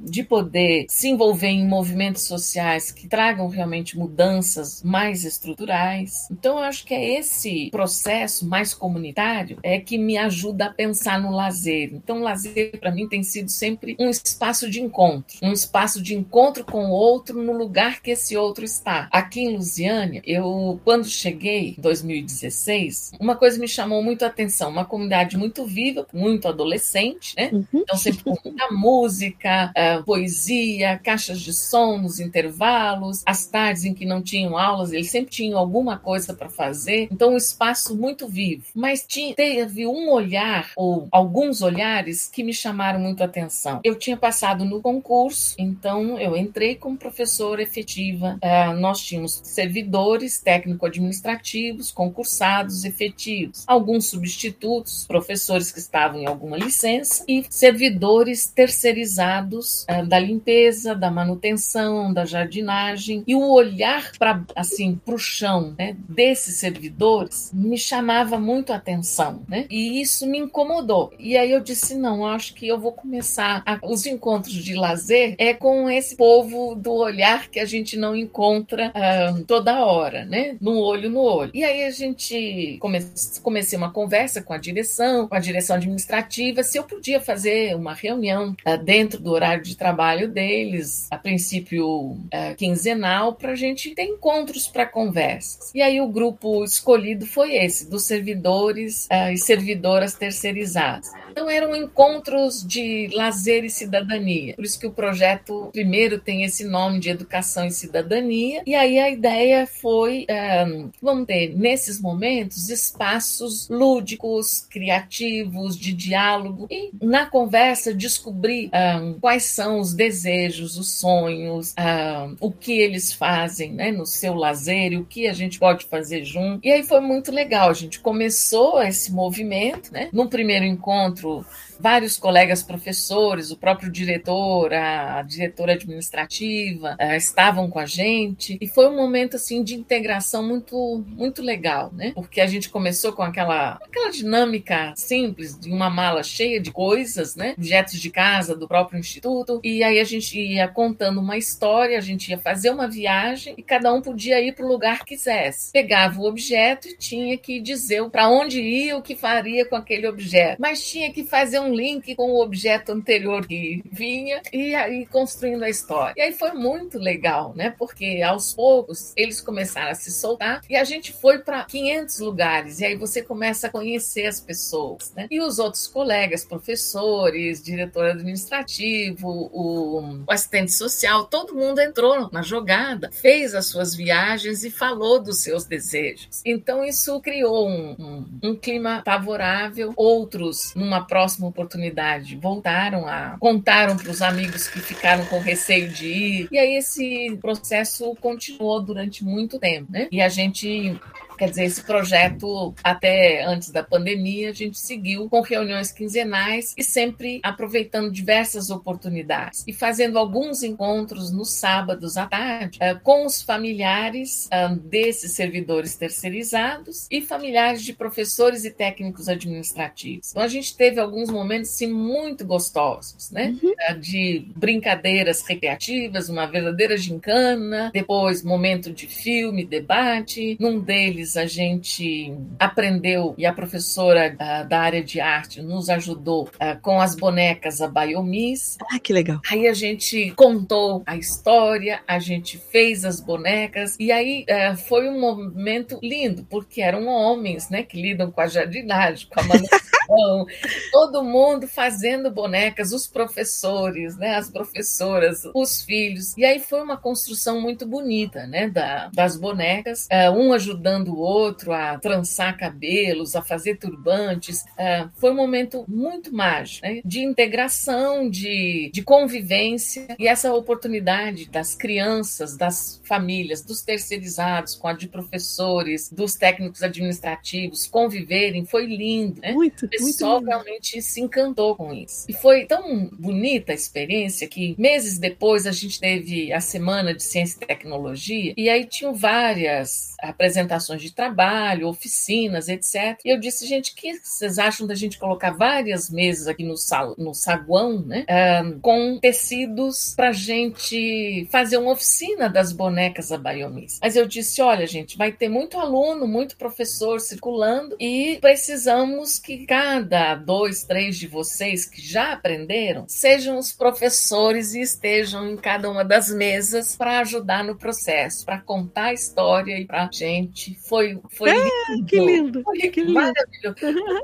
de poder se envolver em movimentos sociais que tragam realmente mudanças mais estruturais. Então, eu acho que é esse processo mais comunitário é que me ajuda a pensar no lazer. Então, o lazer para mim tem sido sempre um espaço de encontro, um espaço de encontro com o outro no lugar que esse outro está. Aqui em Lusiânia, eu quando cheguei em 2016, uma coisa me chamou muito a atenção, uma comunidade muito viva, muito adolescente, né? Uhum. Então sempre com muita música, uh, poesia, caixas de som nos intervalos, as tardes em que não tinham aulas, eles sempre tinham alguma coisa para fazer. Então um espaço muito vivo. Mas tinha, teve um olhar ou alguns olhares que me chamaram muito a atenção. Eu tinha passado no concurso, então eu entrei como professora efetiva. Uh, nós tínhamos servidores técnico-administrativos, concursados efetivos, alguns substitutos, professores que estavam em alguma licença e servidores terceirizados uh, da limpeza, da manutenção, da jardinagem e o olhar para assim para o chão, né, desses servidores me chamava muito a atenção, né? E isso me incomodou. E aí eu disse não, acho que eu vou começar a, os encontros de lazer é com esse povo do olhar que a gente não encontra uh, toda hora, né? No olho no olho. E aí a gente come, comecei uma conversa com a direção, com a direção administrativa, se eu podia fazer uma reunião uh, dentro do horário de trabalho deles, a princípio uh, quinzenal, para a gente ter encontros para conversas. E aí o grupo escolhido foi esse, dos servidores e servidoras terceirizadas. Então eram encontros de lazer e cidadania. Por isso que o projeto primeiro tem esse nome de educação e cidadania. E aí a ideia foi, um, vamos ter nesses momentos espaços lúdicos, criativos, de diálogo e na conversa descobrir um, quais são os desejos, os sonhos, um, o que eles fazem, né, no seu lazer e o que a gente pode fazer junto. E aí foi muito legal. A gente começou esse movimento, né? Num primeiro encontro vários colegas professores, o próprio diretor, a, diretora administrativa uh, estavam com a gente e foi um momento assim de integração muito muito legal, né? Porque a gente começou com aquela aquela dinâmica simples de uma mala cheia de coisas, né? Objetos de casa do próprio instituto e aí a gente ia contando uma história, a gente ia fazer uma viagem e cada um podia ir para o lugar que quisesse. Pegava o objeto e tinha que dizer para onde ia, o que faria com aquele objeto, mas tinha que fazer um link com o objeto anterior que vinha e aí construindo a história. E aí foi muito legal, né? Porque aos poucos eles começaram a se soltar e a gente foi para 500 lugares e aí você começa a conhecer as pessoas, né? E os outros colegas, professores, diretor administrativo, o, o assistente social, todo mundo entrou na jogada, fez as suas viagens e falou dos seus desejos. Então isso criou um, um, um clima favorável. Outros, numa próxima oportunidade, voltaram a contaram para os amigos que ficaram com receio de ir. E aí esse processo continuou durante muito tempo, né? E a gente Quer dizer, esse projeto, até antes da pandemia, a gente seguiu com reuniões quinzenais e sempre aproveitando diversas oportunidades e fazendo alguns encontros nos sábados à tarde eh, com os familiares ah, desses servidores terceirizados e familiares de professores e técnicos administrativos. Então, a gente teve alguns momentos sim, muito gostosos, né? Uhum. Ah, de brincadeiras recreativas, uma verdadeira gincana, depois momento de filme, debate. Num deles, a gente aprendeu e a professora uh, da área de arte nos ajudou uh, com as bonecas a Biomis. Ah, que legal. Aí a gente contou a história, a gente fez as bonecas e aí uh, foi um momento lindo, porque eram homens, né, que lidam com a jardinagem, com a manutenção, todo mundo fazendo bonecas, os professores, né, as professoras, os filhos. E aí foi uma construção muito bonita, né, da, das bonecas, um ajudando outro a trançar cabelos, a fazer turbantes. É, foi um momento muito mágico, né? de integração, de, de convivência e essa oportunidade das crianças, das famílias, dos terceirizados, com a de professores, dos técnicos administrativos conviverem, foi lindo. Né? Muito, o pessoal muito realmente se encantou com isso. E foi tão bonita a experiência que meses depois a gente teve a Semana de Ciência e Tecnologia e aí tinham várias apresentações de trabalho, oficinas, etc. E eu disse, gente, o que vocês acham da gente colocar várias mesas aqui no, sal, no saguão, né? Um, com tecidos para gente fazer uma oficina das bonecas a Biomis. Mas eu disse, olha, gente, vai ter muito aluno, muito professor circulando e precisamos que cada dois, três de vocês que já aprenderam sejam os professores e estejam em cada uma das mesas para ajudar no processo, para contar a história e para gente foi, foi ah, lindo. Que lindo. Foi que maravilhoso.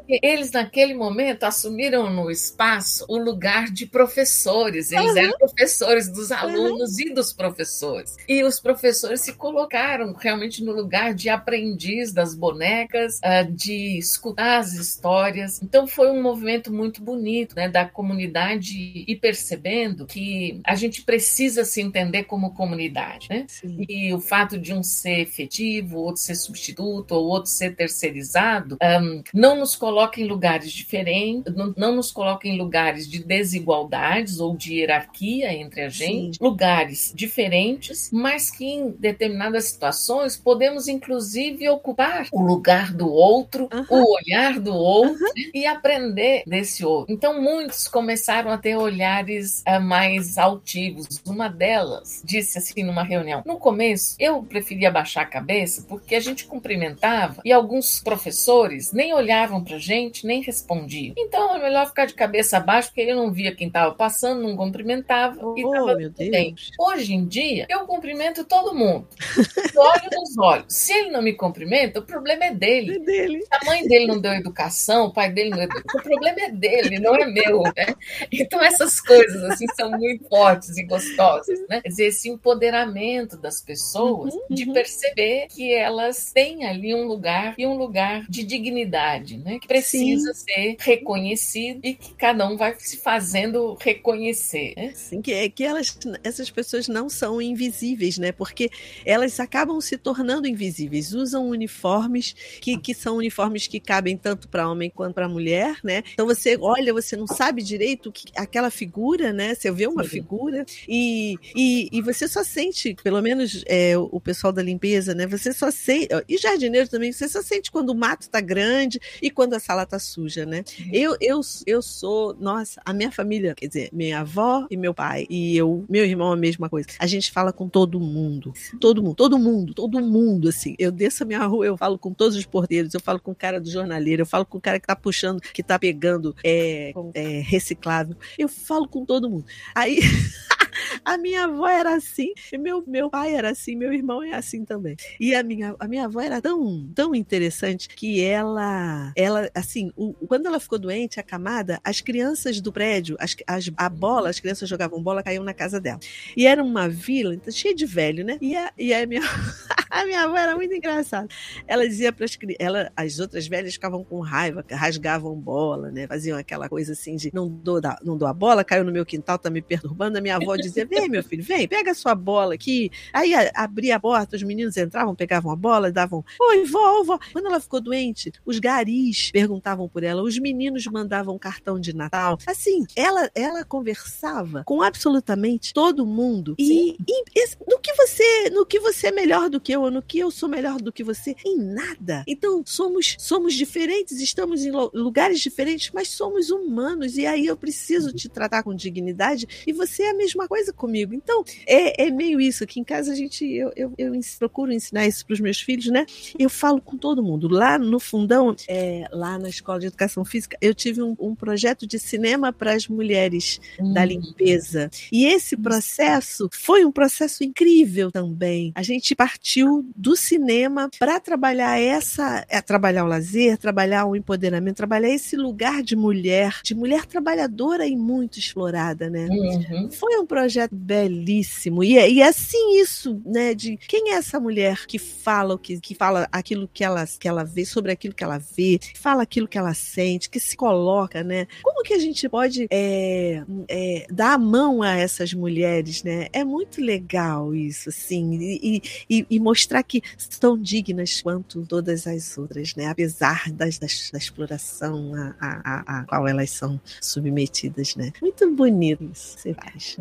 Eles, naquele momento, assumiram no espaço o lugar de professores. Eles uhum. eram professores dos alunos uhum. e dos professores. E os professores se colocaram realmente no lugar de aprendiz das bonecas, ah, de escutar as histórias. Então, foi um movimento muito bonito né, da comunidade e percebendo que a gente precisa se entender como comunidade. Né? E o fato de um ser efetivo, outro ser substituto ou outro ser terceirizado, um, não nos coloca em lugares diferentes, não, não, nos coloca em lugares de desigualdades ou de hierarquia entre a gente, Sim. lugares diferentes, mas que em determinadas situações podemos inclusive ocupar o lugar do outro, o olhar do outro e aprender desse outro. Então muitos começaram a ter olhares uh, mais altivos. Uma delas disse assim numa reunião: no começo eu preferia baixar a cabeça porque a gente cumprimentava e alguns professores nem olhavam para gente, nem respondiam. Então é melhor ficar de cabeça abaixo, porque ele não via quem estava passando, não cumprimentava oh, e estava tudo bem. Hoje em dia, eu cumprimento todo mundo. olho nos olhos. Se ele não me cumprimenta, o problema é dele. É dele. A mãe dele não deu educação, o pai dele não deu O problema é dele, não é meu. Né? Então essas coisas assim são muito fortes e gostosas. Né? Quer dizer, esse empoderamento das pessoas uhum, de uhum. perceber que elas têm ali um lugar e um lugar de dignidade, né? Que precisa Sim. ser reconhecido e que cada um vai se fazendo reconhecer. Né? Sim, que, é que elas, essas pessoas não são invisíveis, né? Porque elas acabam se tornando invisíveis, usam uniformes que, que são uniformes que cabem tanto para homem quanto para mulher, né? Então você olha, você não sabe direito que aquela figura, né? Você vê uma Sim. figura e, e, e, você só sente, pelo menos é, o pessoal da limpeza, né? Você só sente E jardineiro também, você só sente quando o mato tá grande e quando a sala tá suja, né? Eu, eu, eu sou, nossa, a minha família, quer dizer, minha avó e meu pai, e eu, meu irmão, a mesma coisa. A gente fala com todo mundo. Todo mundo, todo mundo, todo mundo, assim. Eu desço a minha rua, eu falo com todos os porteiros, eu falo com o cara do jornaleiro, eu falo com o cara que tá puxando, que tá pegando é, é, reciclável. Eu falo com todo mundo. Aí. a minha avó era assim, meu, meu pai era assim, meu irmão é assim também. E a minha, a minha avó era tão, tão interessante que ela, ela assim, o, quando ela ficou doente, acamada, as crianças do prédio, as, as, a bola, as crianças jogavam bola, caíam na casa dela. E era uma vila então, cheia de velho, né? E a, e a minha, a minha avó era muito engraçada. Ela dizia para as ela, as outras velhas ficavam com raiva, rasgavam bola, né? Faziam aquela coisa assim de não dou, não dou a bola, caiu no meu quintal, tá me perturbando. A minha avó dizia: vem, meu filho, vem, pega a sua bola aqui. Aí abria a porta, os meninos entravam, pegavam a bola, davam: Oi, vó, vó. Quando ela ficou doente, os garis perguntavam por ela, os meninos mandavam cartão de Natal. Assim, ela, ela conversava com absolutamente todo mundo. E, e, no que você, no que você é melhor do que eu, ou no que eu sou melhor do que você, em nada. Então, somos, somos diferentes, estamos em lugares diferentes, mas somos humanos. E aí eu preciso te tratar com dignidade e você é a mesma coisa comigo. Então, é, é meio isso. Aqui em casa a gente, eu, eu, eu procuro ensinar isso para os meus filhos, né? Eu falo com todo mundo. Lá no fundão, é, lá na escola de educação física, eu tive um, um projeto de cinema para as mulheres hum. da limpeza. E esse processo foi um processo incrível também. A gente partiu do cinema para trabalhar essa, é, trabalhar o lazer, trabalhar o empoderamento, trabalhar esse lugar de mulher, de mulher trabalhadora e muito explorada, né? Uhum. Foi um projeto projeto belíssimo. E, e é assim isso, né? De quem é essa mulher que fala que, que fala aquilo que ela, que ela vê, sobre aquilo que ela vê, fala aquilo que ela sente, que se coloca, né? Como que a gente pode é, é, dar a mão a essas mulheres, né? É muito legal isso, assim, e, e, e mostrar que estão dignas quanto todas as outras, né? Apesar das, das da exploração a, a, a, a, qual elas são submetidas, né? Muito bonito isso, você faz.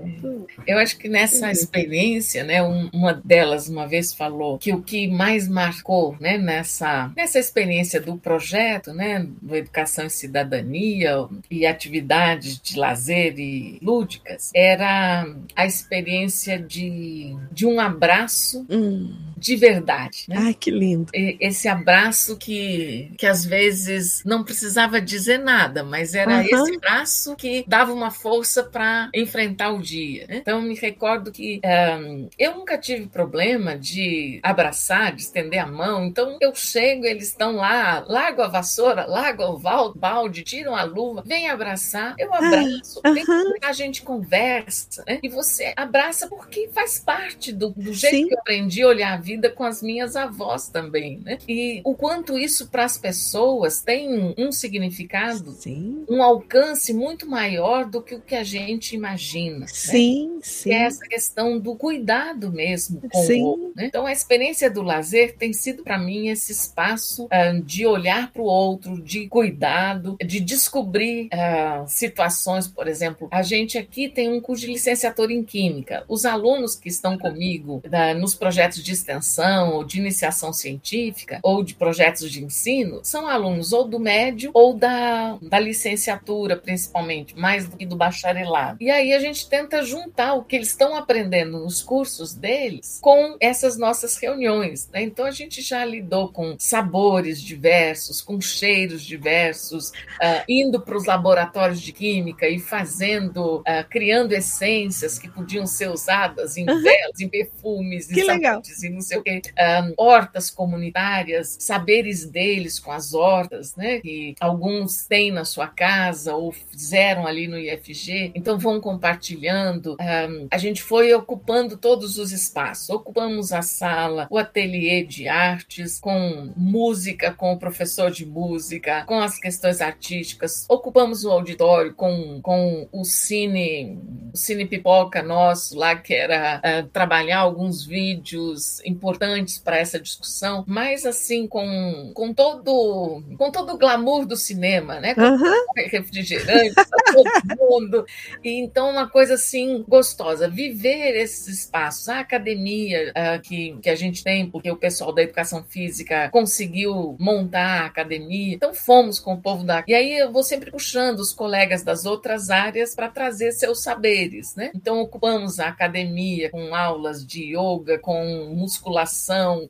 Eu acho que nessa experiência, né, uma delas uma vez falou que o que mais marcou, né, nessa nessa experiência do projeto, né, do educação e cidadania e atividades de lazer e lúdicas, era a experiência de, de um abraço. Hum de verdade. Né? Ai, que lindo. Esse abraço que, que às vezes não precisava dizer nada, mas era uhum. esse abraço que dava uma força para enfrentar o dia. Né? Então, me recordo que um, eu nunca tive problema de abraçar, de estender a mão. Então, eu chego, eles estão lá, largo a vassoura, largo o balde, tiram a luva, vem abraçar, eu abraço, uhum. a gente conversa. Né? E você abraça porque faz parte do, do jeito Sim. que eu aprendi a olhar a vida com as minhas avós também, né? E o quanto isso para as pessoas tem um significado, sim. um alcance muito maior do que o que a gente imagina. Sim, né? sim. é essa questão do cuidado mesmo com sim. o outro. Né? Então a experiência do lazer tem sido para mim esse espaço uh, de olhar para o outro, de cuidado, de descobrir uh, situações, por exemplo, a gente aqui tem um curso de licenciatura em química. Os alunos que estão comigo uh, nos projetos de extensão extensão ou de iniciação científica ou de projetos de ensino são alunos ou do médio ou da, da licenciatura, principalmente, mais do que do bacharelado. E aí a gente tenta juntar o que eles estão aprendendo nos cursos deles com essas nossas reuniões. Né? Então a gente já lidou com sabores diversos, com cheiros diversos, uh, indo para os laboratórios de química e fazendo, uh, criando essências que podiam ser usadas em uhum. velas, em perfumes, que em legal. e não sei o quê, um, hortas comunitárias, saberes deles com as hortas, né? Que alguns têm na sua casa ou fizeram ali no IFG, então vão compartilhando. Um, a gente foi ocupando todos os espaços, ocupamos a sala, o ateliê de artes, com música, com o professor de música, com as questões artísticas, ocupamos o auditório com, com o cine, o cine pipoca nosso lá, que era uh, trabalhar alguns vídeos em importantes para essa discussão, mas assim com, com todo com todo o glamour do cinema, né? Com uhum. refrigerante todo mundo. E então uma coisa assim gostosa, viver esses espaços, a academia uh, que, que a gente tem, porque o pessoal da educação física conseguiu montar a academia. Então fomos com o povo da. E aí eu vou sempre puxando os colegas das outras áreas para trazer seus saberes, né? Então ocupamos a academia com aulas de yoga, com musculação.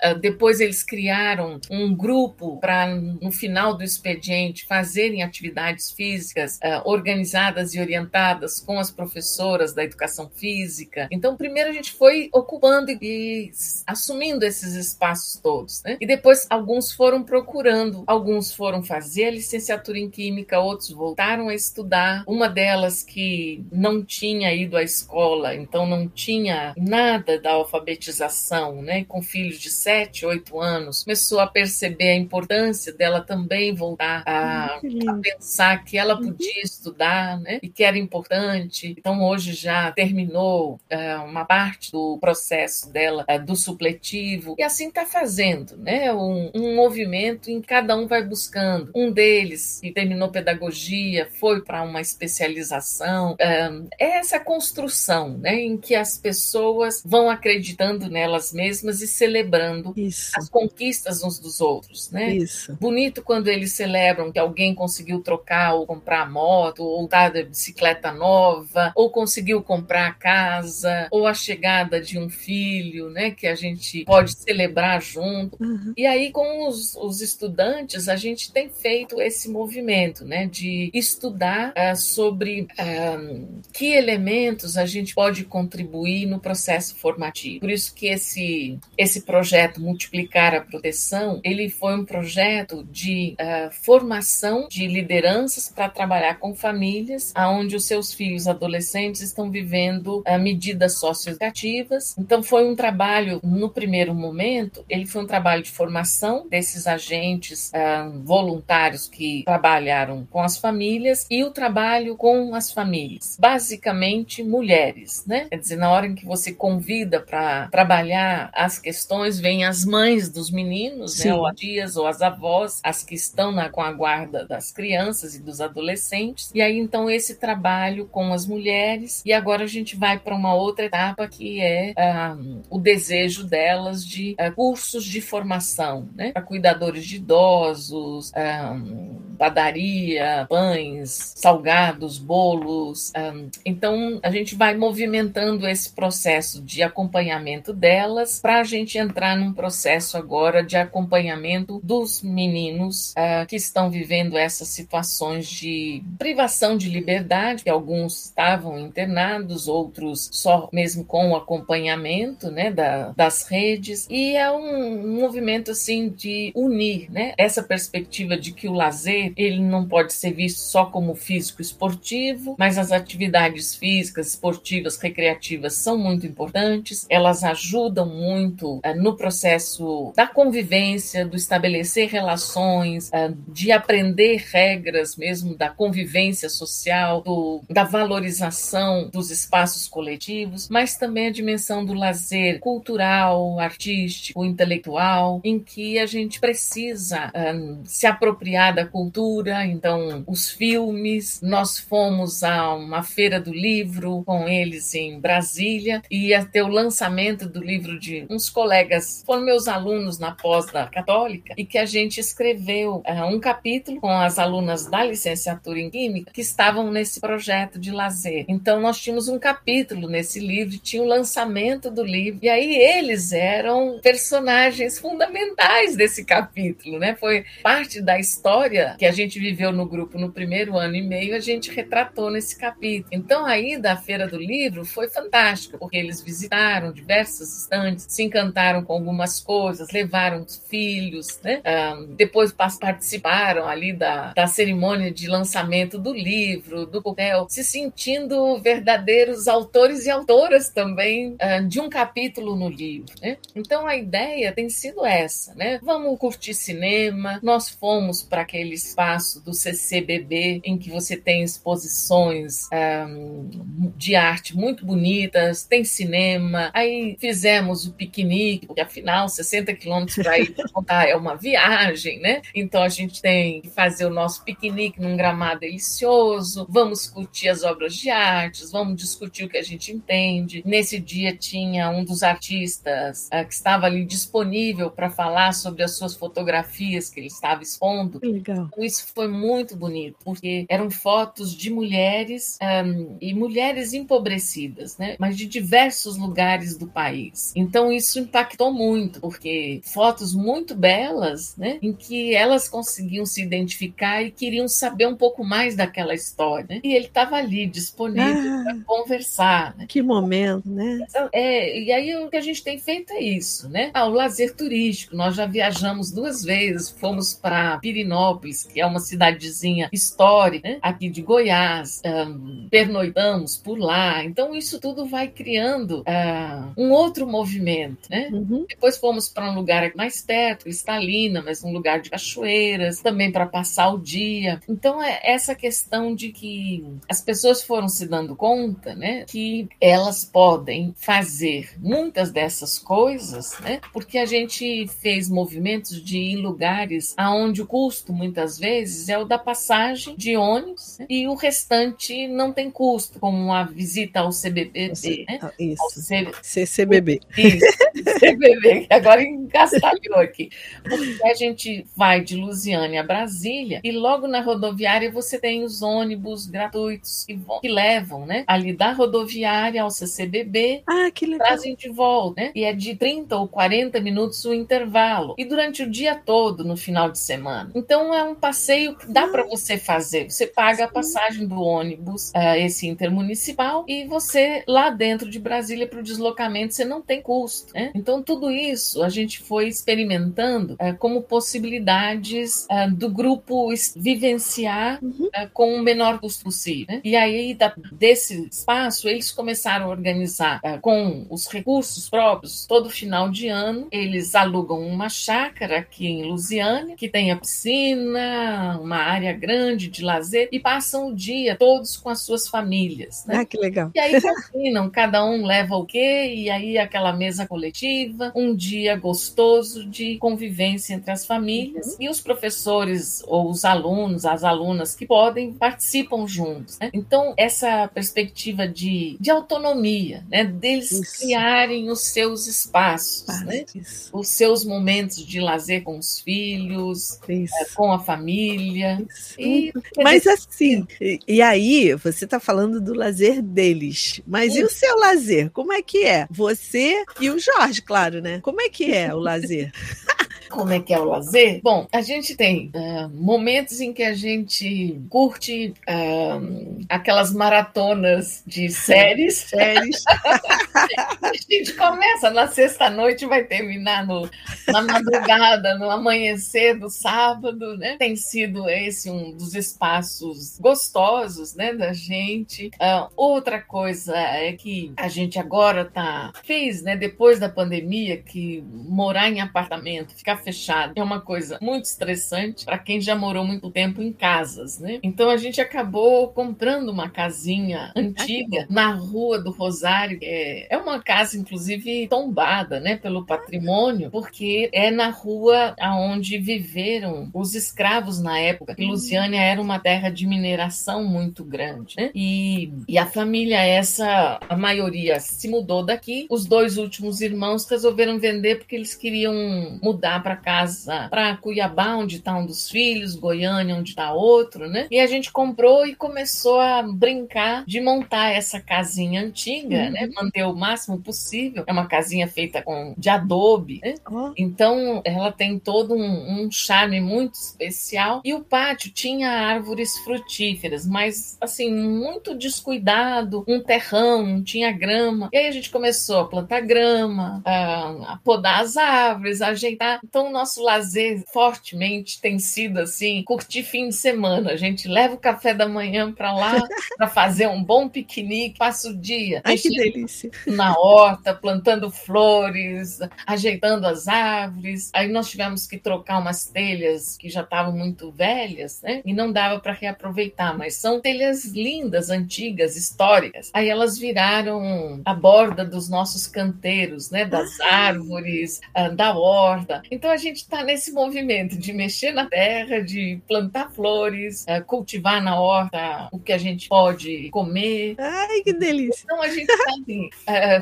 Uh, depois eles criaram um grupo para no final do expediente fazerem atividades físicas uh, organizadas e orientadas com as professoras da educação física. Então primeiro a gente foi ocupando e, e assumindo esses espaços todos, né? E depois alguns foram procurando, alguns foram fazer a licenciatura em química, outros voltaram a estudar. Uma delas que não tinha ido à escola, então não tinha nada da alfabetização, né? Com filhos de 7, 8 anos, começou a perceber a importância dela também voltar a, a pensar que ela uhum. podia estudar, né? E que era importante. Então hoje já terminou uh, uma parte do processo dela uh, do supletivo e assim está fazendo, né? Um, um movimento em que cada um vai buscando. Um deles que terminou pedagogia foi para uma especialização. Uh, é essa construção, né? Em que as pessoas vão acreditando nelas mesmas e celebrando Isso. as conquistas uns dos outros, né? Isso. Bonito quando eles celebram que alguém conseguiu trocar ou comprar moto, ou dar de bicicleta nova, ou conseguiu comprar casa, ou a chegada de um filho, né? Que a gente pode celebrar junto. Uhum. E aí, com os, os, estudantes, a gente tem feito esse movimento, né? De estudar uh, sobre uh, que elementos a gente pode contribuir no processo formativo. Por isso que esse, esse projeto Multiplicar a Proteção, ele foi um projeto de uh, formação de lideranças para trabalhar com famílias onde os seus filhos adolescentes estão vivendo medidas socioeducativas. Então, foi um trabalho, no primeiro momento, ele foi um trabalho de formação desses agentes uh, voluntários que trabalharam com as famílias e o trabalho com as famílias, basicamente mulheres, né? Quer dizer, na hora em que você convida para trabalhar as questões, vêm as mães dos meninos, né? Ou as tias ou as avós, as que estão na, com a guarda das crianças e dos adolescentes. E aí, então, esse trabalho com as mulheres. E agora a gente vai para uma outra etapa que é uh, o desejo delas de uh, cursos de formação, né? Para cuidadores de idosos, um, padaria, pães, salgados, bolos. Um, então, a gente vai movimentando esse processo de acompanhamento delas para a gente entrar num processo agora de acompanhamento dos meninos uh, que estão vivendo essas situações de privação de liberdade, que alguns estavam internados, outros só mesmo com o acompanhamento né, da, das redes. E é um, um movimento assim de unir né, essa perspectiva de que o lazer ele não pode ser visto só como físico esportivo, mas as atividades físicas, esportivas, recreativas são muito importantes. Elas ajudam muito uh, no processo da convivência, do estabelecer relações, uh, de aprender regras mesmo da convivência social, do, da valorização dos espaços coletivos, mas também a dimensão do lazer cultural, artístico, intelectual, em que a gente precisa uh, se apropriar da cultura. Então, os filmes, nós fomos a uma feira do livro com eles em Brasília e ter o lançamento do livro de uns colegas, foram meus alunos na pós da Católica, e que a gente escreveu uh, um capítulo com as alunas da licenciatura em Química que estavam nesse projeto de lazer. Então, nós tínhamos um capítulo nesse livro, tinha o lançamento do livro, e aí eles eram personagens fundamentais desse capítulo, né? Foi parte da história que a gente viveu no grupo no primeiro ano e meio, a gente retratou nesse capítulo. Então, aí da Feira do Livro foi fantástico, porque eles visitaram diversas estantes, se encantaram com algumas coisas, levaram os filhos, né? Um, depois participaram ali da, da cerimônia de lançamento do livro, do papel, se sentindo verdadeiros autores e autoras também de um capítulo no livro. Né? Então a ideia tem sido essa, né? Vamos curtir cinema. Nós fomos para aquele espaço do CCBB em que você tem exposições um, de arte muito bonitas, tem cinema. Aí fizemos o pequeno piquenique, porque afinal 60 quilômetros para ir para contar é uma viagem, né? Então a gente tem que fazer o nosso piquenique num gramado delicioso, vamos curtir as obras de artes, vamos discutir o que a gente entende. Nesse dia tinha um dos artistas uh, que estava ali disponível para falar sobre as suas fotografias que ele estava expondo. Legal. Então, isso foi muito bonito, porque eram fotos de mulheres um, e mulheres empobrecidas, né? Mas de diversos lugares do país. Então isso impactou muito, porque fotos muito belas, né? Em que elas conseguiam se identificar e queriam saber um pouco mais daquela história. Né? E ele estava ali disponível ah, para conversar. Né? Que momento, né? É, e aí o que a gente tem feito é isso, né? Ah, o lazer turístico. Nós já viajamos duas vezes, fomos para Pirinópolis, que é uma cidadezinha histórica, né? aqui de Goiás, um, pernoitamos por lá. Então isso tudo vai criando uh, um outro movimento, né? Uhum. Depois fomos para um lugar mais perto, Cristalina, mas um lugar de cachoeiras, também para passar o dia. Então é essa questão de que as pessoas foram se dando conta, né, que elas podem fazer muitas dessas coisas, né, porque a gente fez movimentos de ir em lugares aonde o custo muitas vezes é o da passagem de ônibus né, e o restante não tem custo, como a visita ao CBB, né? Isso. C... CCBB. Isso, CBB, que agora engastalhou aqui. Porque a gente vai de Lusiane a Brasília e logo na rodoviária você tem os ônibus gratuitos que, vão, que levam, né? Ali da rodoviária ao CCBB. Ah, que legal. Trazem de volta, né? E é de 30 ou 40 minutos o intervalo. E durante o dia todo, no final de semana. Então é um passeio que dá para você fazer. Você paga a passagem do ônibus, uh, esse intermunicipal, e você lá dentro de Brasília para o deslocamento você não tem custo. Né? Então tudo isso a gente foi experimentando uh, como possibilidades uh, do grupo vivenciar uhum. com o menor custo possível. Né? E aí da, desse espaço eles começaram a organizar com os recursos próprios todo final de ano eles alugam uma chácara aqui em Lusiane que tem a piscina, uma área grande de lazer e passam o dia todos com as suas famílias. Né? Ah, que legal. E aí combinam, cada um leva o quê, e aí aquela mesa coletiva, um dia gostoso de convivência entre as famílias, uhum. e os professores ou os alunos, as alunas que podem, participam juntos. Né? Então, essa perspectiva de, de autonomia, né? deles isso. criarem os seus espaços, né? os seus momentos de lazer com os filhos, é, com a família. E, Mas assim, e, e aí você está falando do lazer deles, mas Sim. e o seu lazer? Como é que é? Você e o Jorge, claro, né? Como é que é o lazer? Como é que é o lazer? Bom, a gente tem uh, momentos em que a gente curte uh, aquelas maratonas de séries. séries. a gente começa na sexta-noite vai terminar no, na madrugada, no amanhecer do sábado, né? Tem sido esse um dos espaços gostosos, né, da gente. Uh, outra coisa é que a gente agora tá fez, né, depois da pandemia, que morar em apartamento, ficar fechado é uma coisa muito estressante para quem já morou muito tempo em casas, né? Então a gente acabou comprando uma casinha antiga na Rua do Rosário, é, é uma casa inclusive tombada, né, pelo patrimônio, porque é na rua aonde viveram os escravos na época. E Lusiânia era uma terra de mineração muito grande, né? E, e a família essa, a maioria se mudou daqui. Os dois últimos irmãos resolveram vender porque eles queriam mudar para casa, para Cuiabá, onde está um dos filhos, Goiânia, onde está outro, né? E a gente comprou e começou a brincar de montar essa casinha antiga, uhum. né? Manter o máximo possível. É uma casinha feita com de adobe, né? Oh. Então ela tem todo um, um charme muito especial. E o pátio tinha árvores frutíferas, mas assim, muito descuidado, um terrão, não tinha grama. E aí a gente começou a plantar grama, a, a podar as árvores, a ajeitar. Então, o nosso lazer fortemente tem sido assim, curtir fim de semana. A gente leva o café da manhã para lá para fazer um bom piquenique, passa o dia. Ai, que delícia. Na horta, plantando flores, ajeitando as árvores. Aí nós tivemos que trocar umas telhas que já estavam muito velhas, né? E não dava para reaproveitar, mas são telhas lindas, antigas, históricas. Aí elas viraram a borda dos nossos canteiros, né? Das árvores, ah, da horta. Então a gente está nesse movimento de mexer na terra, de plantar flores, ah, cultivar na horta o que a gente pode comer. Ai, que delícia! Então a gente está assim,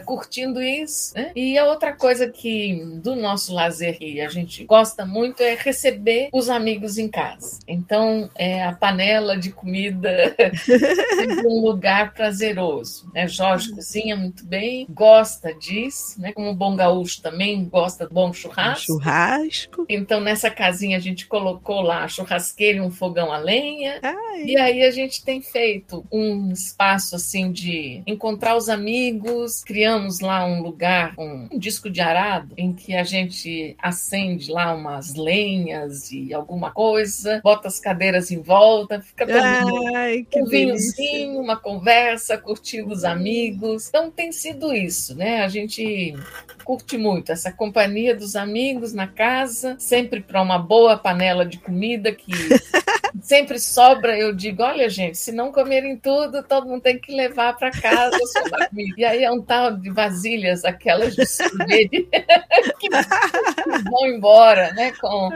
curtindo isso. Né? E a outra coisa que do nosso lazer que a gente gosta muito é receber os amigos em casa. Então é a panela de comida em um lugar prazeroso. Né? Jorge cozinha muito bem, gosta disso, né? Como bom gaúcho também gosta do bom churrasco. Churrasco. Então nessa casinha a gente colocou lá a churrasqueira e um fogão a lenha. Ai. E aí a gente tem feito um espaço assim de encontrar os amigos, criamos lá um lugar, um, um disco de arado em que a gente acende lá umas lenhas e alguma coisa, bota as cadeiras em volta, fica todo Ai, um vinhozinho, uma conversa, curtindo os amigos. Então tem sido isso, né? A gente curte muito essa companhia dos amigos na casa, sempre para uma boa panela de comida que sempre sobra. Eu digo, olha gente, se não comerem tudo, todo mundo tem que levar para casa comida. E aí é um tal de vasilhas, aquelas de sorvete que vão embora, né, com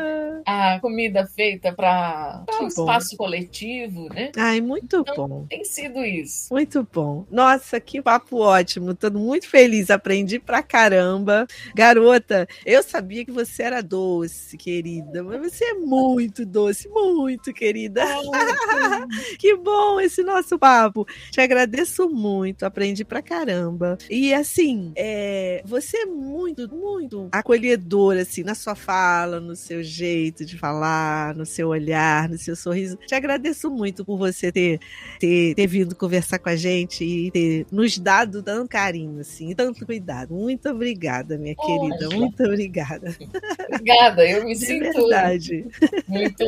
a comida feita para um espaço coletivo, né? Ai, muito então, bom. Tem sido isso. Muito bom. Nossa, que papo ótimo. Tô muito feliz, aprendi pra caramba. Garota, eu sabia que você era doce, querida, mas você é muito doce, muito querida. que bom esse nosso papo. Te agradeço muito, aprendi pra caramba. E assim, é, você é muito, muito acolhedora, assim, na sua fala, no seu jeito de falar, no seu olhar, no seu sorriso. Te agradeço muito por você ter, ter, ter vindo conversar com a gente e ter nos dado tanto carinho, assim, tanto cuidado. Muito obrigada, minha querida. Muito obrigada. Obrigada, eu me de sinto verdade. muito,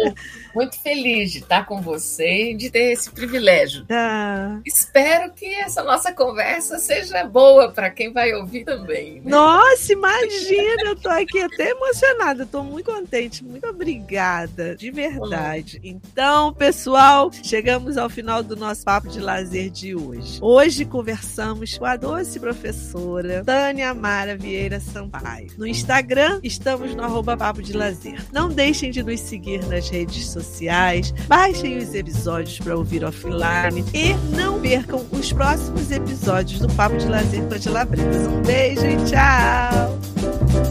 muito feliz de estar com você e de ter esse privilégio. Ah. Espero que essa nossa conversa seja boa para quem vai ouvir também. Né? Nossa, imagina, eu tô aqui até emocionada, tô muito contente. Muito obrigada, de verdade. Então, pessoal, chegamos ao final do nosso papo de lazer de hoje. Hoje conversamos com a doce professora Tânia Mara Vieira Sampaio. No Instagram, estamos no arroba papo de lazer. Não deixem de nos seguir nas redes sociais, baixem os episódios para ouvir offline e não percam os próximos episódios do Papo de Lazer com a. Um beijo e tchau!